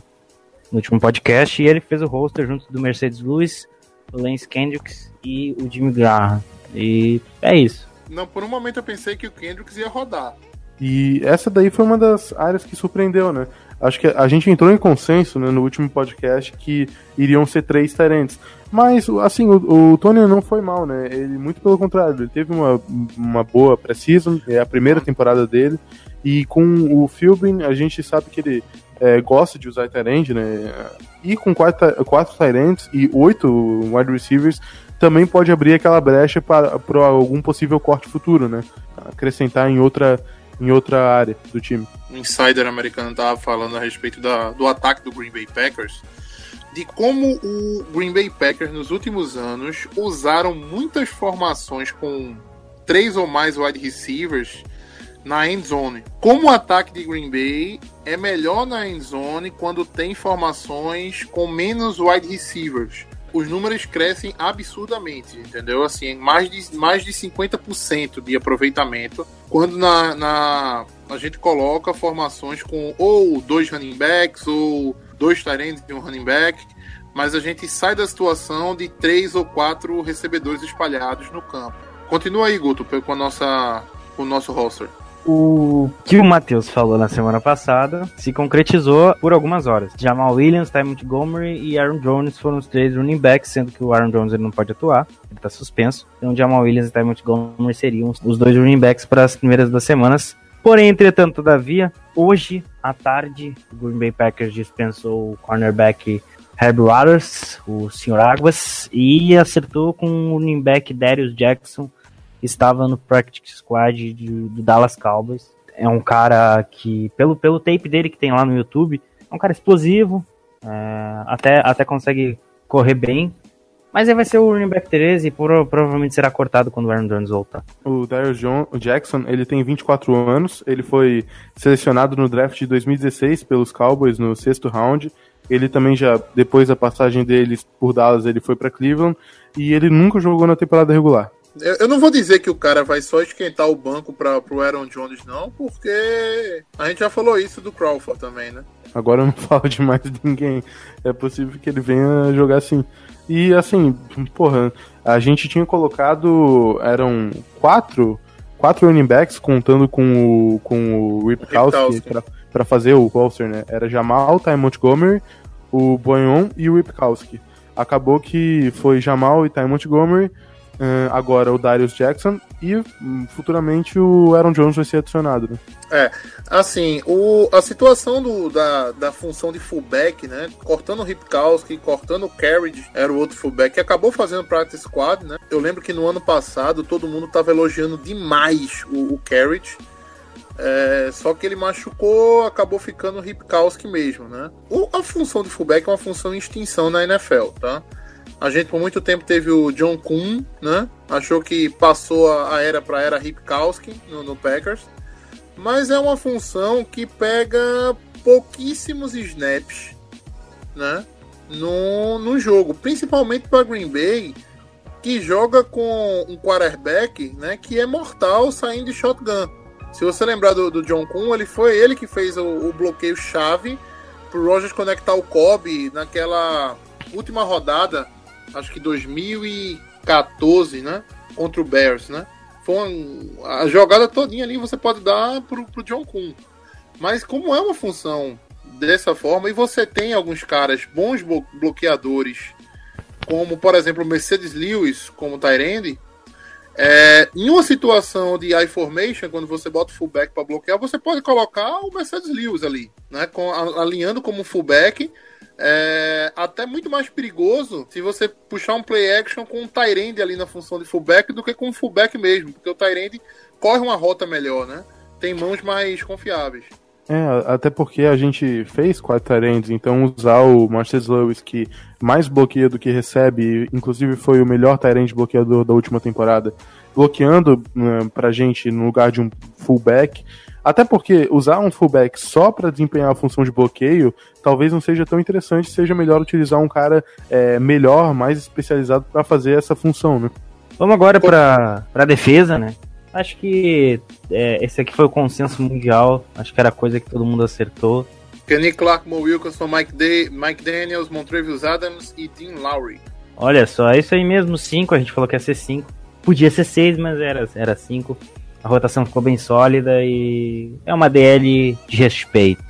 no último podcast e ele fez o roster junto do Mercedes Lewis, o Lance Kendricks e o Jimmy Graham. E é isso. Não, por um momento eu pensei que o Kendricks ia rodar. E essa daí foi uma das áreas que surpreendeu, né? Acho que a gente entrou em consenso né, no último podcast que iriam ser três Tyrants. Mas, assim, o, o Tony não foi mal, né? Ele, muito pelo contrário, ele teve uma, uma boa pré-season, é a primeira temporada dele. E com o Philbin, a gente sabe que ele é, gosta de usar Tyrant, né? E com quatro, quatro Tyrants e oito wide receivers, também pode abrir aquela brecha para, para algum possível corte futuro, né? Acrescentar em outra, em outra área do time. Um insider americano estava falando a respeito da, do ataque do Green Bay Packers, de como o Green Bay Packers nos últimos anos usaram muitas formações com três ou mais wide receivers na end zone. Como o ataque de Green Bay é melhor na end zone quando tem formações com menos wide receivers. Os números crescem absurdamente, entendeu? Assim, mais de, mais de 50% de aproveitamento. Quando na, na a gente coloca formações com ou dois running backs ou dois tight e um running back, mas a gente sai da situação de três ou quatro recebedores espalhados no campo. Continua aí, Guto, com, a nossa, com o nosso roster. O que o Matheus falou na semana passada se concretizou por algumas horas. Jamal Williams, Ty Montgomery e Aaron Jones foram os três running backs, sendo que o Aaron Jones ele não pode atuar, ele está suspenso. Então Jamal Williams e Ty Montgomery seriam os dois running backs para as primeiras duas semanas. Porém, entretanto, todavia, hoje à tarde, o Green Bay Packers dispensou o cornerback Herb Waters, o Sr. Águas, e acertou com o running back Darius Jackson, estava no practice squad de, do Dallas Cowboys. É um cara que, pelo, pelo tape dele que tem lá no YouTube, é um cara explosivo, é, até, até consegue correr bem, mas ele vai ser o running back 13 e por, provavelmente será cortado quando o Aaron Jones voltar. O Darius John, o Jackson, ele tem 24 anos, ele foi selecionado no draft de 2016 pelos Cowboys no sexto round. Ele também já, depois da passagem deles por Dallas, ele foi para Cleveland e ele nunca jogou na temporada regular. Eu não vou dizer que o cara vai só esquentar o banco para pro Aaron Jones, não, porque a gente já falou isso do Crawford também, né? Agora eu não falo de mais ninguém. É possível que ele venha jogar assim. E assim, porra, a gente tinha colocado. Eram quatro, quatro running backs, contando com o, com o Rip Kowski para fazer o roster, né? Era Jamal, Ty Montgomery, o Boyon e o Rip Kowski. Acabou que foi Jamal e Ty Montgomery, Uh, agora o Darius Jackson e um, futuramente o Aaron Jones vai ser adicionado, né? É, assim, o, a situação do, da, da função de fullback, né? Cortando o Ripkowski, cortando o Carriage, era o outro fullback, que acabou fazendo practice squad, né? Eu lembro que no ano passado todo mundo tava elogiando demais o, o Carriage. É, só que ele machucou, acabou ficando o Ripkowski mesmo, né? O, a função de fullback é uma função em extinção na NFL, tá? A gente por muito tempo teve o John Kuhn, né? Achou que passou a era para era Ripkowski no, no Packers. Mas é uma função que pega pouquíssimos snaps, né? No, no jogo, principalmente para Green Bay, que joga com um quarterback, né? Que é mortal saindo de shotgun. Se você lembrar do, do John Kuhn, ele foi ele que fez o, o bloqueio chave pro Rogers conectar o Kobe naquela última rodada acho que 2014, né? Contra o Bears, né? Foi uma, a jogada todinha ali você pode dar pro, pro John Kuhn. Mas como é uma função dessa forma, e você tem alguns caras bons bloqueadores, como por exemplo Mercedes Lewis, como Tyrande, é, em uma situação de I formation, quando você bota o fullback para bloquear, você pode colocar o Mercedes Lewis ali, né, com, alinhando como fullback é até muito mais perigoso se você puxar um play action com um Tyrande ali na função de fullback do que com um fullback mesmo, porque o Tyrande corre uma rota melhor, né? Tem mãos mais confiáveis. É, até porque a gente fez quatro Tyrands, então usar o Marcus Lewis, que mais bloqueia do que recebe, inclusive foi o melhor Tyrant bloqueador da última temporada, bloqueando né, pra gente no lugar de um fullback, até porque usar um fullback só para desempenhar a função de bloqueio talvez não seja tão interessante, seja melhor utilizar um cara é, melhor, mais especializado para fazer essa função, né? Vamos agora para a defesa, né? Acho que é, esse aqui foi o consenso mundial, acho que era coisa que todo mundo acertou. Kenny Clark, Mo Wilkerson, Mike, Day, Mike Daniels, Montrevious Adams e Dean Lowry. Olha só, é isso aí mesmo, 5, a gente falou que ia ser 5. Podia ser 6, mas era 5. A rotação ficou bem sólida e é uma DL de respeito.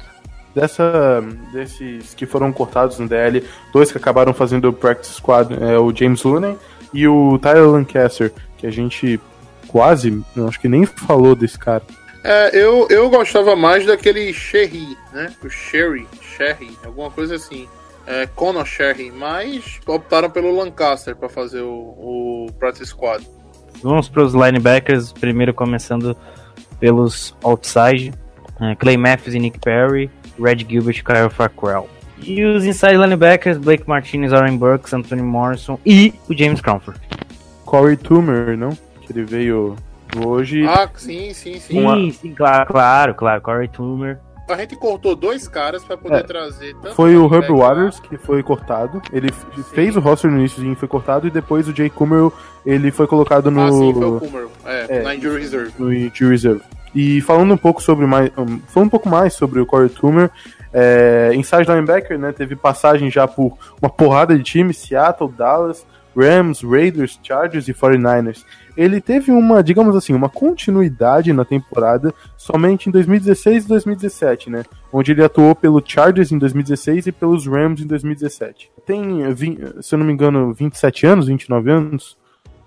Dessa, desses que foram cortados no DL, dois que acabaram fazendo o practice squad é o James Looney e o Tyler Lancaster, que a gente quase, acho que nem falou desse cara. É, eu, eu gostava mais daquele Sherry, né? O Sherry, Sherry, alguma coisa assim. É, Conor Sherry, mas optaram pelo Lancaster para fazer o, o practice squad. Vamos para os linebackers, primeiro começando pelos outside, uh, Clay Matthews e Nick Perry, Red Gilbert e Kyle Fackrell. E os inside linebackers, Blake Martinez, Aaron Burks, Anthony Morrison e o James Crawford. Corey Toomer, não? Que ele veio hoje. Ah, sim, sim, sim. Sim, uma... sim, claro, claro, claro. Corey Toomer a gente cortou dois caras para poder é, trazer. foi o Herb Waters que foi cortado. Ele sim. fez o roster no início e foi cortado. E depois o Jay Kummerow ele foi colocado no. Ah, sim, foi o Kummerow. É, é, na Injury Reserve. No Injury Reserve. E falando um pouco sobre mais, falando um pouco mais sobre o Corey Toomer, é, inside linebacker, né, teve passagem já por uma porrada de times, Seattle, Dallas, Rams, Raiders, Chargers e 49ers. Ele teve uma, digamos assim, uma continuidade na temporada somente em 2016 e 2017, né? Onde ele atuou pelo Chargers em 2016 e pelos Rams em 2017. Tem, se eu não me engano, 27 anos, 29 anos.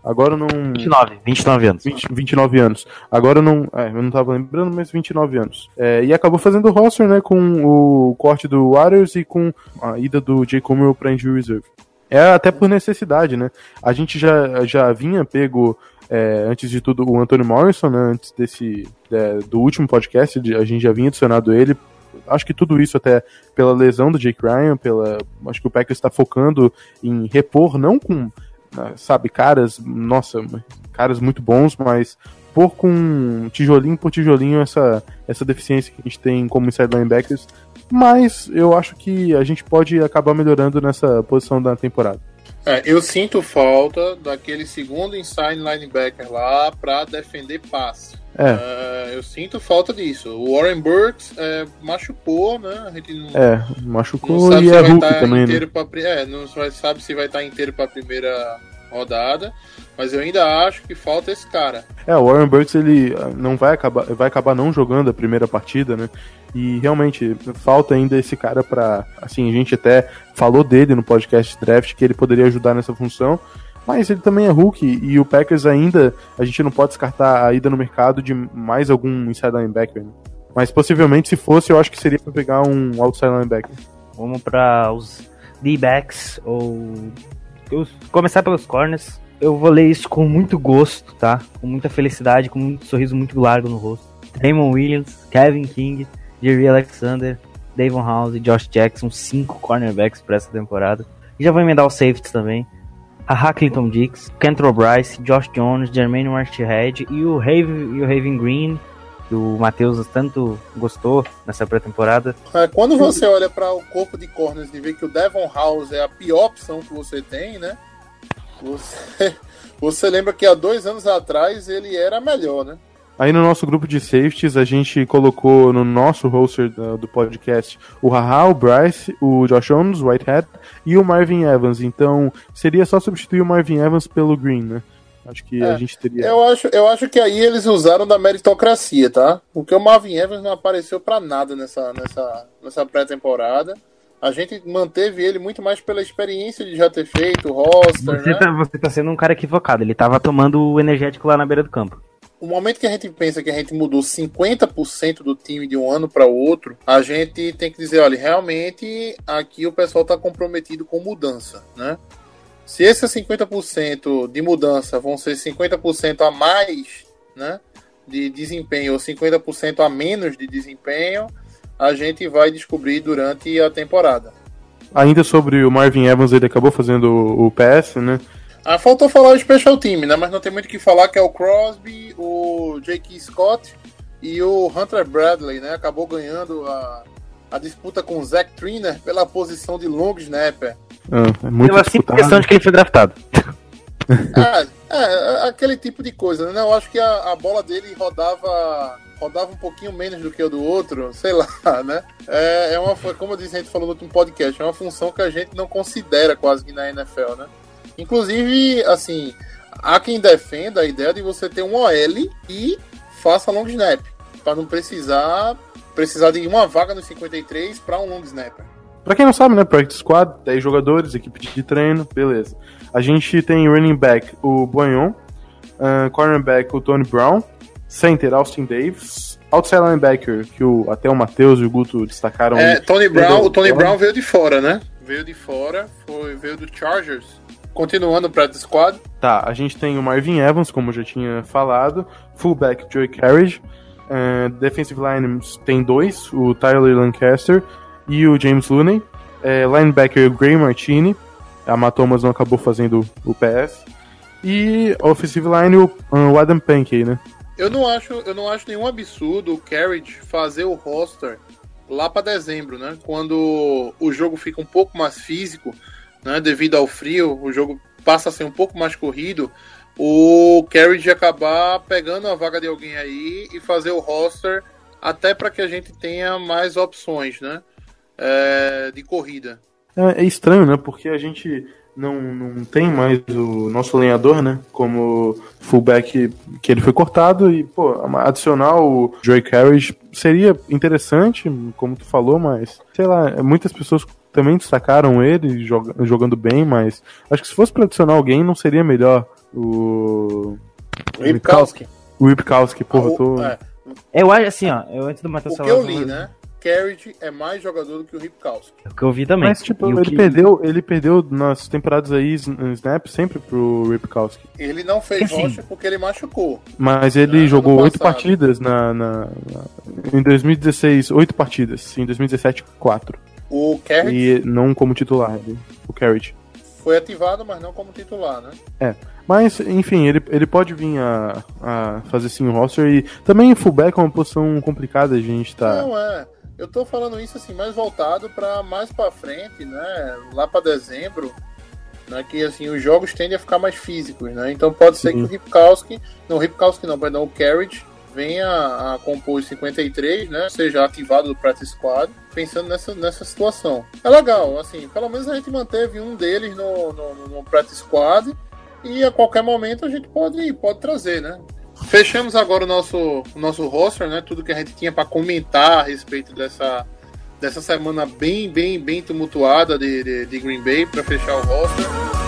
Agora não. 29, 29 anos. 20, 29 anos. Agora não. É, eu não tava lembrando, mas 29 anos. É, e acabou fazendo o roster, né? Com o corte do Waters e com a ida do Jay Comer pra Injury Reserve. É até por necessidade, né? A gente já, já vinha pego, é, antes de tudo, o Anthony Morrison, né? Antes desse. É, do último podcast, a gente já vinha adicionado ele. Acho que tudo isso até pela lesão do Jake Ryan, pela. Acho que o Packers está focando em repor, não com né, sabe, caras, nossa, caras muito bons, mas por com tijolinho por tijolinho essa, essa deficiência que a gente tem como inside linebackers, mas eu acho que a gente pode acabar melhorando nessa posição da temporada. É, eu sinto falta daquele segundo inside linebacker lá para defender passe. É. Uh, eu sinto falta disso. O Warren Burks é, machucou, né? A gente não, é, machucou não e é Hulk tá também, né? Pra, é, não sabe se vai estar tá inteiro para a primeira rodada, mas eu ainda acho que falta esse cara. É, o Warren Burks ele ah, não vai acabar, vai acabar não jogando a primeira partida, né? E realmente falta ainda esse cara para, assim, a gente até falou dele no podcast draft que ele poderia ajudar nessa função. Mas ele também é Hulk e o Packers ainda, a gente não pode descartar a ida no mercado de mais algum inside linebacker. Né? Mas possivelmente, se fosse, eu acho que seria para pegar um outside linebacker. Vamos para os D-backs ou eu começar pelos corners. Eu vou ler isso com muito gosto, tá? Com muita felicidade, com um sorriso muito largo no rosto. Damon Williams, Kevin King, Jerry Alexander, Davon House e Josh Jackson, cinco cornerbacks para essa temporada. E já vou emendar os safeties também a Clinton Dix, Kentrell Bryce, Josh Jones, Jermaine Marshhead e o Raven, e o Raven Green, que o Matheus tanto gostou nessa pré-temporada. É, quando você olha para o corpo de corners e vê que o Devon House é a pior opção que você tem, né? Você, você lembra que há dois anos atrás ele era melhor, né? Aí no nosso grupo de safeties, a gente colocou no nosso roster do, do podcast o Haha, o Bryce, o Josh Jones, o Whitehead e o Marvin Evans. Então seria só substituir o Marvin Evans pelo Green, né? Acho que é, a gente teria. Eu acho, eu acho que aí eles usaram da meritocracia, tá? Porque o Marvin Evans não apareceu para nada nessa, nessa, nessa pré-temporada. A gente manteve ele muito mais pela experiência de já ter feito o roster. Você, né? tá, você tá sendo um cara equivocado. Ele tava tomando o energético lá na beira do campo o momento que a gente pensa que a gente mudou 50% do time de um ano para outro, a gente tem que dizer, olha, realmente aqui o pessoal está comprometido com mudança, né? Se esses 50% de mudança vão ser 50% a mais, né, de desempenho ou 50% a menos de desempenho, a gente vai descobrir durante a temporada. Ainda sobre o Marvin Evans, ele acabou fazendo o PS, né? Ah, faltou falar o Special Team, né? Mas não tem muito o que falar, que é o Crosby, o J.K. Scott e o Hunter Bradley, né? Acabou ganhando a, a disputa com o Zach Triner pela posição de long snapper. Ah, é muito Pela simples questão de que ele foi draftado. É, é, aquele tipo de coisa, né? Eu acho que a, a bola dele rodava rodava um pouquinho menos do que o do outro, sei lá, né? É, é uma, como eu disse, a gente falou no último podcast, é uma função que a gente não considera quase que na NFL, né? Inclusive, assim, há quem defenda a ideia de você ter um OL e faça long snap, para não precisar precisar de uma vaga no 53 para um long snapper. Pra quem não sabe, né? Practice Squad, 10 jogadores, equipe de treino, beleza. A gente tem running back o Boyan, uh, cornerback o Tony Brown, center Austin Davis, outside linebacker, que o, até o Matheus e o Guto destacaram. É, Tony Brown, o Tony Brown veio de fora, né? Veio de fora, foi, veio do Chargers. Continuando para o squad. Tá, a gente tem o Marvin Evans, como eu já tinha falado, fullback Joey Carriage, uh, defensive line tem dois, o Tyler Lancaster e o James Looney, uh, linebacker Gray Martini, a Matt Thomas não acabou fazendo o PS, e offensive line o, o Adam Pankey, né? Eu não acho, eu não acho nenhum absurdo o Carriage fazer o roster lá para dezembro, né? Quando o jogo fica um pouco mais físico, né? Devido ao frio, o jogo passa a ser um pouco mais corrido. o Carriage acabar pegando a vaga de alguém aí e fazer o roster até para que a gente tenha mais opções, né? É, de corrida. É, é, estranho, né? Porque a gente não, não tem mais o nosso lenhador, né? Como fullback que ele foi cortado e, pô, adicionar o Joey Carriage seria interessante, como tu falou, mas sei lá, muitas pessoas também destacaram ele jogando bem, mas acho que se fosse para adicionar alguém, não seria melhor o. Ripkowski. O Ripkowski, porra, eu tô. É. Eu acho assim, ó, eu antes do Matheus O que eu li, né? Carriage é mais jogador do que o Ripkowski. É o que eu vi também. Mas, tipo, ele, que... perdeu, ele perdeu nas temporadas aí, snap, sempre pro Ripkowski. Ele não fez rocha porque ele machucou. Mas ele né? jogou oito partidas na, na, na, em 2016, oito partidas. Em 2017, quatro. O Carriage? E não como titular, ele, o Carriage. Foi ativado, mas não como titular, né? É. Mas, enfim, ele, ele pode vir a, a fazer sim o roster e também fullback é uma posição complicada a gente tá. Não, é. Eu tô falando isso assim, mais voltado para mais para frente, né? Lá para dezembro, né? Que assim, os jogos tendem a ficar mais físicos, né? Então pode ser Sim. que o Ripkowski, não, o Ripkowski não, perdão, o Carriage venha a compor 53, né? Seja ativado do Practice Squad, pensando nessa, nessa situação. É legal, assim, pelo menos a gente manteve um deles no, no, no Squad e a qualquer momento a gente pode, pode trazer, né? Fechamos agora o nosso, o nosso roster, né? Tudo que a gente tinha para comentar a respeito dessa, dessa semana bem, bem, bem tumultuada de, de, de Green Bay para fechar o roster.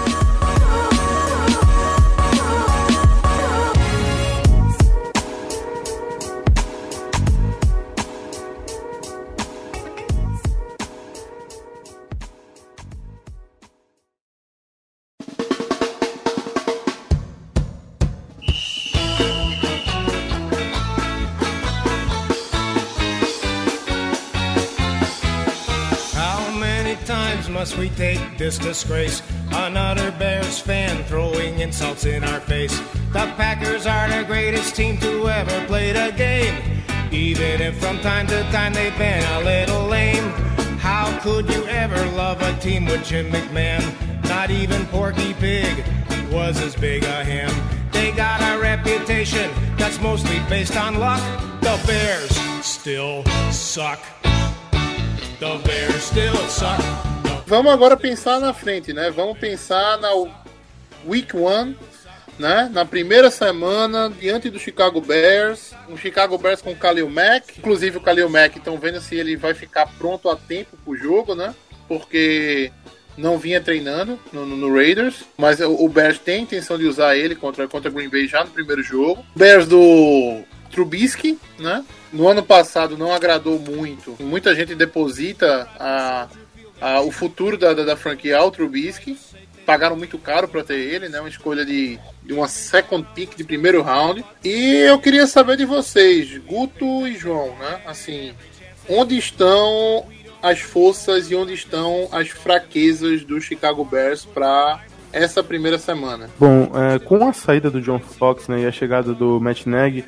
This disgrace? Another Bears fan throwing insults in our face. The Packers are the greatest team to ever play the game. Even if from time to time they've been a little lame. How could you ever love a team with Jim McMahon? Not even Porky Pig was as big a him. They got a reputation that's mostly based on luck. The Bears still suck. The Bears still suck. Vamos agora pensar na frente, né? Vamos pensar na Week One, né? Na primeira semana, diante do Chicago Bears. Um Chicago Bears com o Khalil Mack. Inclusive o Khalil Mack, estão vendo se ele vai ficar pronto a tempo pro jogo, né? Porque não vinha treinando no, no, no, Raiders, mas o, Bears tem intenção de usar ele contra, contra Green Bay já no primeiro jogo. Bears do Trubisky, né? No ano passado não agradou muito. Muita gente deposita a o futuro da, da, da franquia ao Trubisky. Pagaram muito caro para ter ele, né? Uma escolha de, de uma second pick de primeiro round. E eu queria saber de vocês, Guto e João, né? Assim, onde estão as forças e onde estão as fraquezas do Chicago Bears para essa primeira semana? Bom, é, com a saída do John Fox né, e a chegada do Matt Nagy,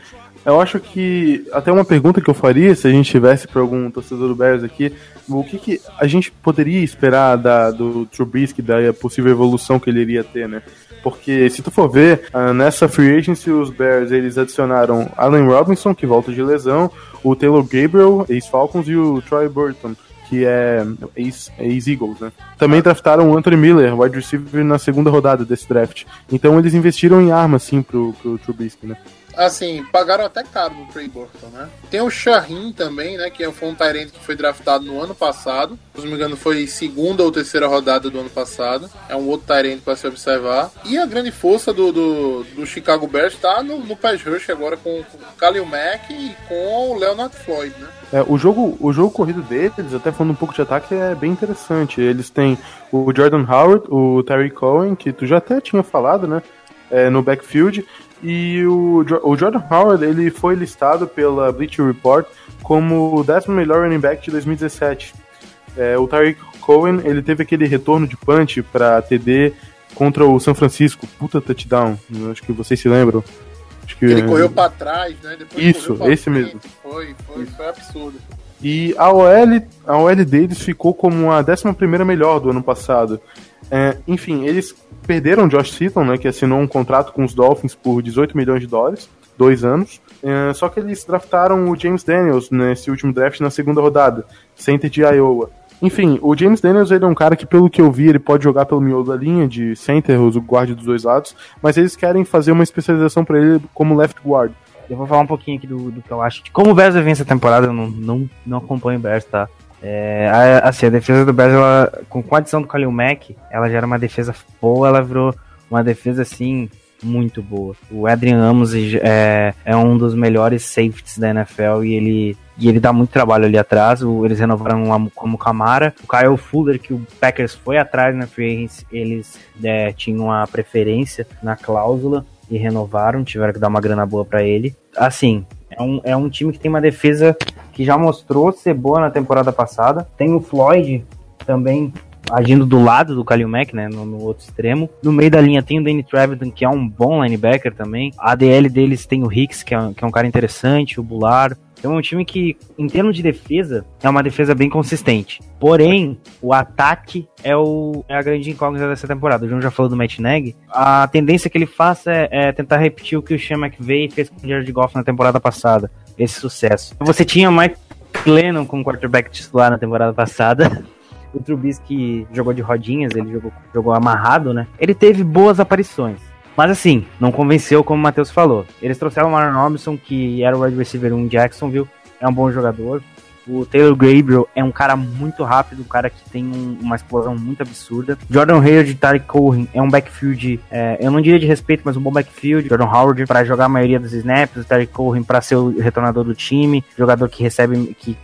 eu acho que até uma pergunta que eu faria se a gente tivesse para algum torcedor do Bears aqui o que, que a gente poderia esperar da, do Trubisky, da possível evolução que ele iria ter, né? Porque se tu for ver, uh, nessa free agency os Bears eles adicionaram Allen Robinson, que volta de lesão, o Taylor Gabriel, ex-Falcons, e o Troy Burton, que é ex-Eagles, né? Também draftaram o Anthony Miller, wide receiver, na segunda rodada desse draft. Então eles investiram em armas, sim, pro, pro Trubisky, né? Assim, pagaram até caro no Trey Burton, né? Tem o Shahin também, né? Que foi um Tyrant que foi draftado no ano passado. Se não me engano, foi segunda ou terceira rodada do ano passado. É um outro Tyrant para se observar. E a grande força do, do, do Chicago Bears está no, no pass rush agora com, com o Khalil Mack e com o Leonard Floyd, né? É, o jogo, o jogo corrido deles, até falando um pouco de ataque, é bem interessante. Eles têm o Jordan Howard, o Terry Cohen, que tu já até tinha falado, né? É, no backfield. E o, o Jordan Howard ele foi listado pela Bleacher Report como o décimo melhor running back de 2017. É, o Tyreek Cohen ele teve aquele retorno de punch para TD contra o São Francisco, puta touchdown. Acho que vocês se lembram. Acho que, ele é... correu para trás, né? Depois Isso, esse frente. mesmo. Foi, foi, foi absurdo. E a OL, a OL deles ficou como a 11 primeira melhor do ano passado. É, enfim, eles perderam Josh Seaton, né, que assinou um contrato com os Dolphins por 18 milhões de dólares, dois anos. É, só que eles draftaram o James Daniels nesse último draft na segunda rodada, center de Iowa. Enfim, o James Daniels ele é um cara que, pelo que eu vi, ele pode jogar pelo miolo da linha de center, o guarda dos dois lados, mas eles querem fazer uma especialização para ele como left guard. Eu vou falar um pouquinho aqui do, do que eu acho. Como o Bears vir essa temporada, eu não, não, não acompanho o Bears, tá? É, assim, a defesa do Bears, ela, com, com a adição do Khalil Mack, ela já era uma defesa boa, ela virou uma defesa, assim, muito boa. O Adrian Amos é, é um dos melhores safeties da NFL e ele, e ele dá muito trabalho ali atrás. O, eles renovaram como Camara. O Kyle Fuller, que o Packers foi atrás na free eles é, tinham a preferência na cláusula e renovaram, tiveram que dar uma grana boa para ele. Assim, é um, é um time que tem uma defesa que já mostrou ser boa na temporada passada. Tem o Floyd também agindo do lado do Kalil Mack, né, no, no, outro extremo. No meio da linha tem o Danny Trevitan, que é um bom linebacker também. A ADL deles tem o Hicks, que é, que é um cara interessante, o Bular. Então é um time que, em termos de defesa, é uma defesa bem consistente. Porém, o ataque é, o, é a grande incógnita dessa temporada. O João já falou do Matt Nagy. A tendência que ele faça é, é tentar repetir o que o Sean McVay fez com o Jared Goff na temporada passada. Esse sucesso. Você tinha Mike Lennon como quarterback titular na temporada passada. O Trubisky jogou de rodinhas, ele jogou, jogou amarrado, né? Ele teve boas aparições. Mas assim, não convenceu como o Matheus falou. Eles trouxeram o Marlon Robinson, que era o wide receiver 1 Jacksonville, é um bom jogador. O Taylor Gabriel é um cara muito rápido, um cara que tem um, uma explosão muito absurda. Jordan Howard e Tarek Cohen é um backfield, é, eu não diria de respeito, mas um bom backfield. Jordan Howard para jogar a maioria dos snaps, o Cohen para ser o retornador do time, jogador que recebe, que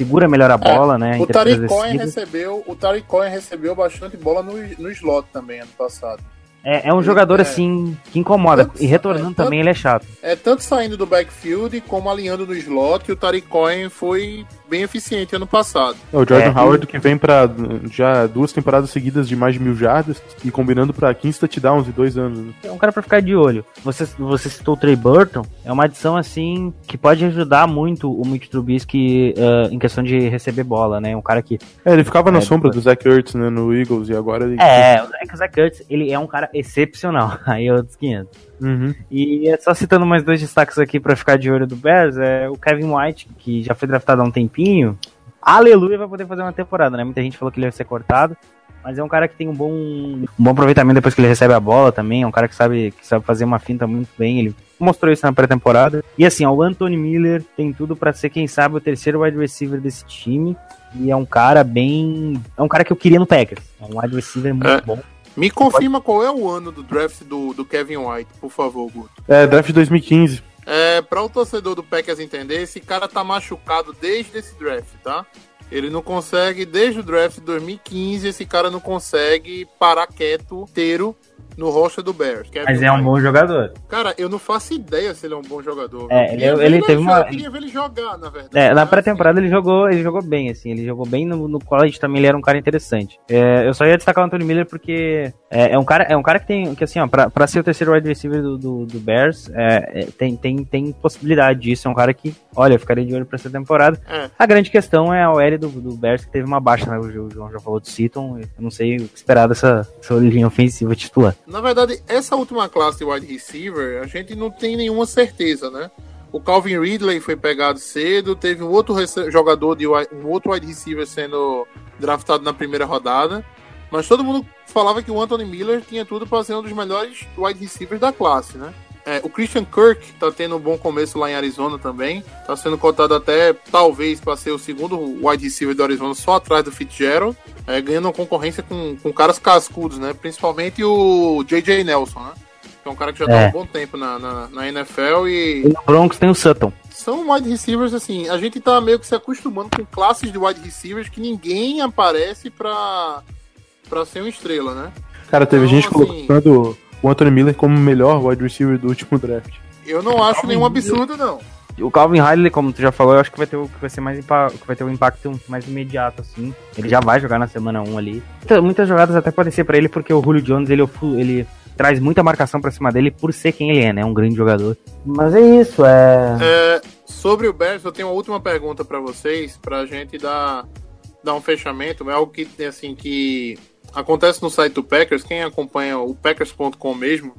segura melhor a é, bola, é, né? O Tariq Cohen recebeu, o Tariq Cohen recebeu bastante bola no, no slot também ano passado. É, é um jogador é, assim que incomoda. Tanto, e retornando é, tanto, também ele é chato. É tanto saindo do backfield como alinhando no slot. E o Tariq Cohen foi bem eficiente ano passado. É, o Jordan é, Howard que vem para já duas temporadas seguidas de mais de mil jardas e combinando para 15 touchdowns em dois anos. Né? É um cara para ficar de olho. Você, você citou o Trey Burton, é uma adição assim que pode ajudar muito o Mitch Trubisky uh, em questão de receber bola, né? Um cara que É, ele ficava na é, sombra do Zach Ertz, né, no Eagles e agora ele É, o Zach Ertz, ele é um cara excepcional. Aí eu outros 500. Uhum. E é só citando mais dois destaques aqui para ficar de olho do Bears, é o Kevin White, que já foi draftado há um tempinho. Aleluia, vai poder fazer uma temporada, né? Muita gente falou que ele ia ser cortado. Mas é um cara que tem um bom, um bom aproveitamento depois que ele recebe a bola também. É um cara que sabe, que sabe fazer uma finta muito bem. Ele mostrou isso na pré-temporada. E assim, ó, o Anthony Miller tem tudo para ser, quem sabe, o terceiro wide receiver desse time. E é um cara bem. É um cara que eu queria no Packers. É um wide receiver muito é. bom. Me confirma qual é o ano do draft do, do Kevin White, por favor, Guto. É, draft 2015. É, para o torcedor do Packers entender, esse cara tá machucado desde esse draft, tá? Ele não consegue, desde o draft de 2015, esse cara não consegue parar quieto, inteiro, no rocha do Bears. Kevin Mas é um bom jogador. Cara, eu não faço ideia se ele é um bom jogador. É, ele, ele, ele teve uma. Eu queria ver ele jogar, na verdade. É, na pré-temporada ele jogou, ele jogou bem, assim. Ele jogou bem no, no college também, ele era um cara interessante. É, eu só ia destacar o Anthony Miller porque é, é, um cara, é um cara que tem, que assim, ó, pra, pra ser o terceiro wide receiver do, do, do Bears, é, é tem, tem, tem possibilidade disso. É um cara que, olha, eu ficaria de olho pra essa temporada. É. A grande questão é a OL do, do Bears que teve uma baixa, né? O João já falou do Seaton. Eu não sei o que esperar dessa, dessa linha ofensiva titular. Na verdade, essa última classe de wide receiver, a gente não tem nenhuma certeza, né? O Calvin Ridley foi pegado cedo, teve um outro jogador de um outro wide receiver sendo draftado na primeira rodada, mas todo mundo falava que o Anthony Miller tinha tudo para ser um dos melhores wide receivers da classe, né? É, o Christian Kirk tá tendo um bom começo lá em Arizona também. Tá sendo cotado até, talvez, para ser o segundo wide receiver do Arizona, só atrás do Fitzgerald. É, ganhando uma concorrência com, com caras cascudos, né? Principalmente o J.J. Nelson, né? Que é um cara que já tá é. tá há um bom tempo na, na, na NFL e... e no Broncos tem o Sutton. São wide receivers, assim, a gente tá meio que se acostumando com classes de wide receivers que ninguém aparece pra, pra ser uma estrela, né? Cara, teve então, gente assim, colocando o Anthony Miller como o melhor wide receiver do último draft. Eu não acho nenhum absurdo, não. O Calvin Ridley, como tu já falou, eu acho que vai ter o que vai ser mais que vai ter um impacto mais imediato assim. Ele já vai jogar na semana 1 ali. Muitas, muitas jogadas até podem ser para ele porque o Julio Jones ele, ele traz muita marcação para cima dele por ser quem ele é, né? Um grande jogador. Mas é isso, é... é sobre o Bears, eu tenho uma última pergunta para vocês, pra gente dar dar um fechamento, é algo que assim que acontece no site do Packers, quem acompanha o Packers.com mesmo,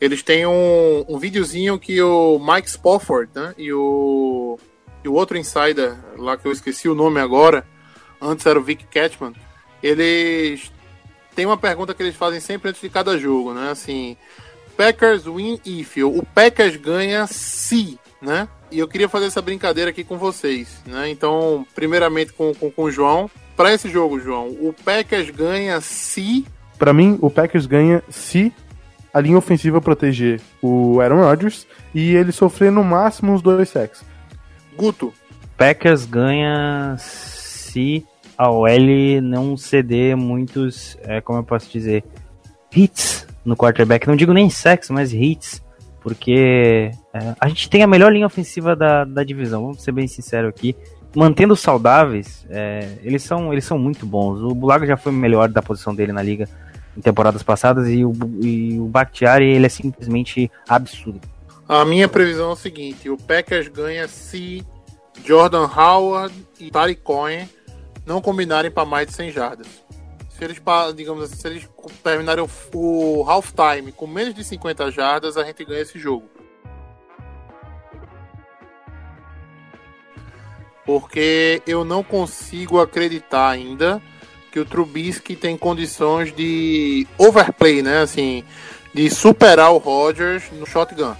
eles têm um, um videozinho que o Mike Spofford, né, e o, e o outro insider, lá que eu esqueci o nome agora, antes era o Vic Catchman, eles têm uma pergunta que eles fazem sempre antes de cada jogo, né, assim, Packers win if, o Packers ganha se, né, e eu queria fazer essa brincadeira aqui com vocês, né? Então, primeiramente com, com, com o João. Para esse jogo, João, o Packers ganha se. Para mim, o Packers ganha se a linha ofensiva proteger o Aaron Rodgers e ele sofrer no máximo uns dois sacks. Guto. Packers ganha se a OL não ceder muitos, é, como eu posso dizer, hits no quarterback. Não digo nem sacks, mas hits porque é, a gente tem a melhor linha ofensiva da, da divisão, vamos ser bem sincero aqui. Mantendo saudáveis, é, eles, são, eles são muito bons. O Bulaga já foi melhor da posição dele na liga em temporadas passadas e o, e o Bakhtiari ele é simplesmente absurdo. A minha previsão é o seguinte: o Packers ganha se Jordan Howard e Tariq Cohen não combinarem para mais de 100 jardas se eles, digamos assim, se eles terminarem o, o halftime com menos de 50 jardas, a gente ganha esse jogo. Porque eu não consigo acreditar ainda que o Trubisky tem condições de overplay, né? Assim, de superar o Rodgers no shotgun.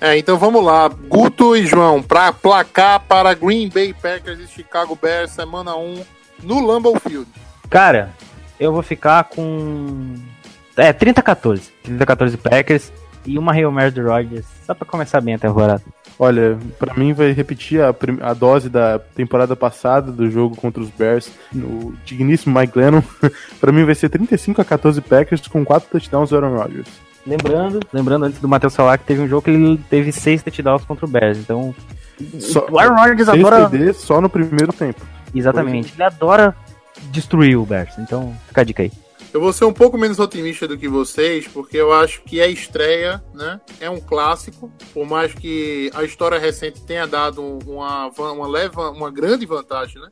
É, então vamos lá, Guto e João, para placar para Green Bay Packers e Chicago Bears semana 1 no Lambeau Field. Cara, eu vou ficar com. É, 30-14. 30-14 Packers e uma Hail Mary do Rodgers, só pra começar bem a temporada. Olha, para mim vai repetir a, a, dose da temporada passada do jogo contra os Bears, no digníssimo Mike Glennon. para mim vai ser 35 a 14 Packers com 4 touchdowns do Aaron Rodgers. Lembrando, lembrando antes do Matheus falar que teve um jogo que ele teve 6 touchdowns contra o Bears, então só, o Aaron Rodgers adora só no primeiro tempo. Exatamente. Ele adora destruiu o Bears. Então, fica a dica aí. Eu vou ser um pouco menos otimista do que vocês, porque eu acho que a estreia, né, é um clássico. Por mais que a história recente tenha dado uma, uma, leva, uma grande vantagem, né,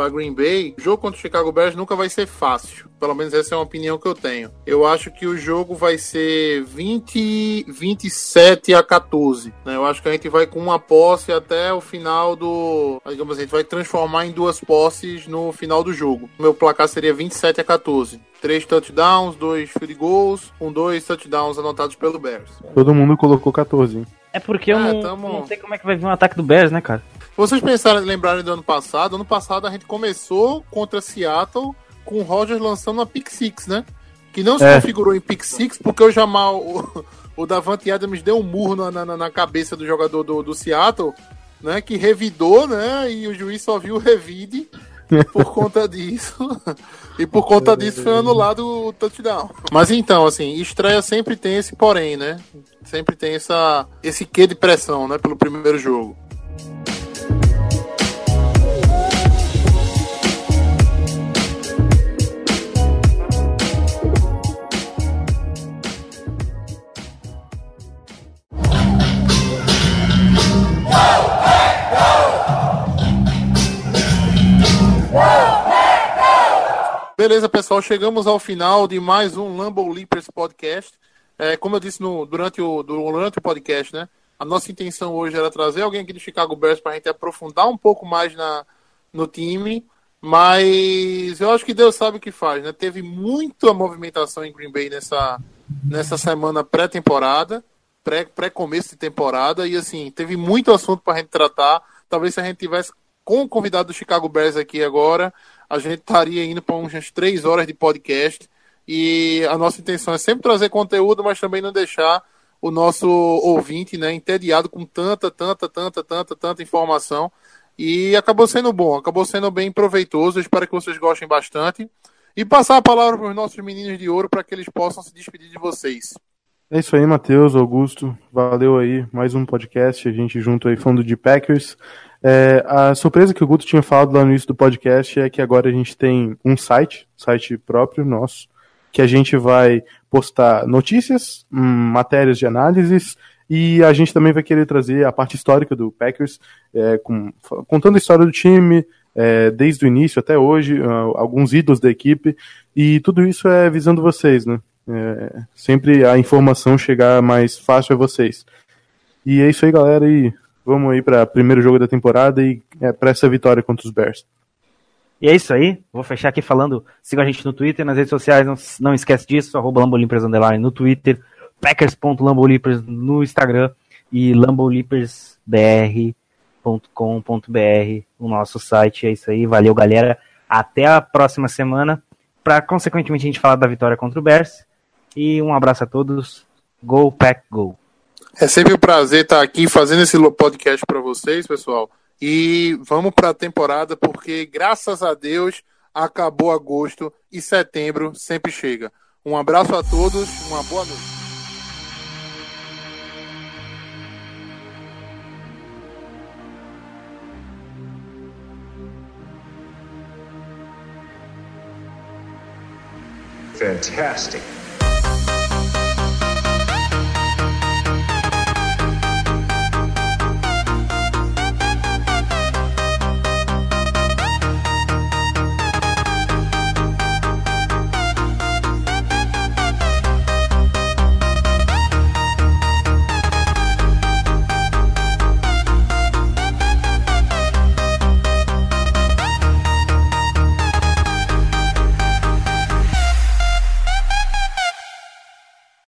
para Green Bay, o jogo contra o Chicago Bears nunca vai ser fácil. Pelo menos essa é uma opinião que eu tenho. Eu acho que o jogo vai ser 20, 27 a 14. Né? Eu acho que a gente vai com uma posse até o final do. Digamos assim, a gente vai transformar em duas posses no final do jogo. O meu placar seria 27 a 14. Três touchdowns, dois field goals, com dois touchdowns anotados pelo Bears. Todo mundo colocou 14. É porque eu é, não, tamo... não sei como é que vai vir um ataque do Bears, né, cara? Vocês pensaram, lembrarem do ano passado? Ano passado a gente começou contra Seattle com o Rogers lançando uma Pick Six, né? Que não se é. configurou em Pick Six porque o Jamal, o, o Davante Adams deu um murro na, na, na cabeça do jogador do, do, Seattle, né? Que revidou, né? E o juiz só viu o revide por conta disso. e por conta disso foi anulado o touchdown. Mas então, assim, estreia sempre tem esse porém, né? Sempre tem essa, esse quê de pressão, né? Pelo primeiro jogo. Beleza, pessoal, chegamos ao final de mais um Lambo Leapers podcast. É, como eu disse no, durante, o, durante o podcast, né? A nossa intenção hoje era trazer alguém aqui do Chicago Bears para a gente aprofundar um pouco mais na, no time, mas eu acho que Deus sabe o que faz, né? Teve muita movimentação em Green Bay nessa, nessa semana pré-temporada, pré-começo pré de temporada, e assim, teve muito assunto para a gente tratar. Talvez se a gente tivesse com o convidado do Chicago Bears aqui agora, a gente estaria indo para umas três horas de podcast. E a nossa intenção é sempre trazer conteúdo, mas também não deixar o nosso ouvinte né, entediado com tanta, tanta, tanta, tanta, tanta informação. E acabou sendo bom, acabou sendo bem proveitoso. Eu espero que vocês gostem bastante. E passar a palavra para os nossos meninos de ouro para que eles possam se despedir de vocês. É isso aí, Matheus, Augusto. Valeu aí, mais um podcast, a gente junto aí falando de Packers. É, a surpresa que o Guto tinha falado lá no início do podcast é que agora a gente tem um site, site próprio nosso, que a gente vai postar notícias, hum, matérias de análises e a gente também vai querer trazer a parte histórica do Packers, é, com, contando a história do time, é, desde o início até hoje, uh, alguns ídolos da equipe, e tudo isso é visando vocês, né? É, sempre a informação chegar mais fácil a vocês. E é isso aí, galera, e vamos aí para o primeiro jogo da temporada e é, para essa vitória contra os Bears. E é isso aí. Vou fechar aqui falando. Siga a gente no Twitter, nas redes sociais. Não, não esquece disso. Arroba Lambolimpers Underline no Twitter. Packers.lambolimpers no Instagram. E lambolippersbr.com.br o nosso site. É isso aí. Valeu, galera. Até a próxima semana. Para, consequentemente, a gente falar da vitória contra o Bears. E um abraço a todos. Go, Pack, Go. É sempre um prazer estar aqui fazendo esse podcast para vocês, pessoal. E vamos para a temporada, porque graças a Deus acabou agosto e setembro sempre chega. Um abraço a todos, uma boa noite. Fantastic.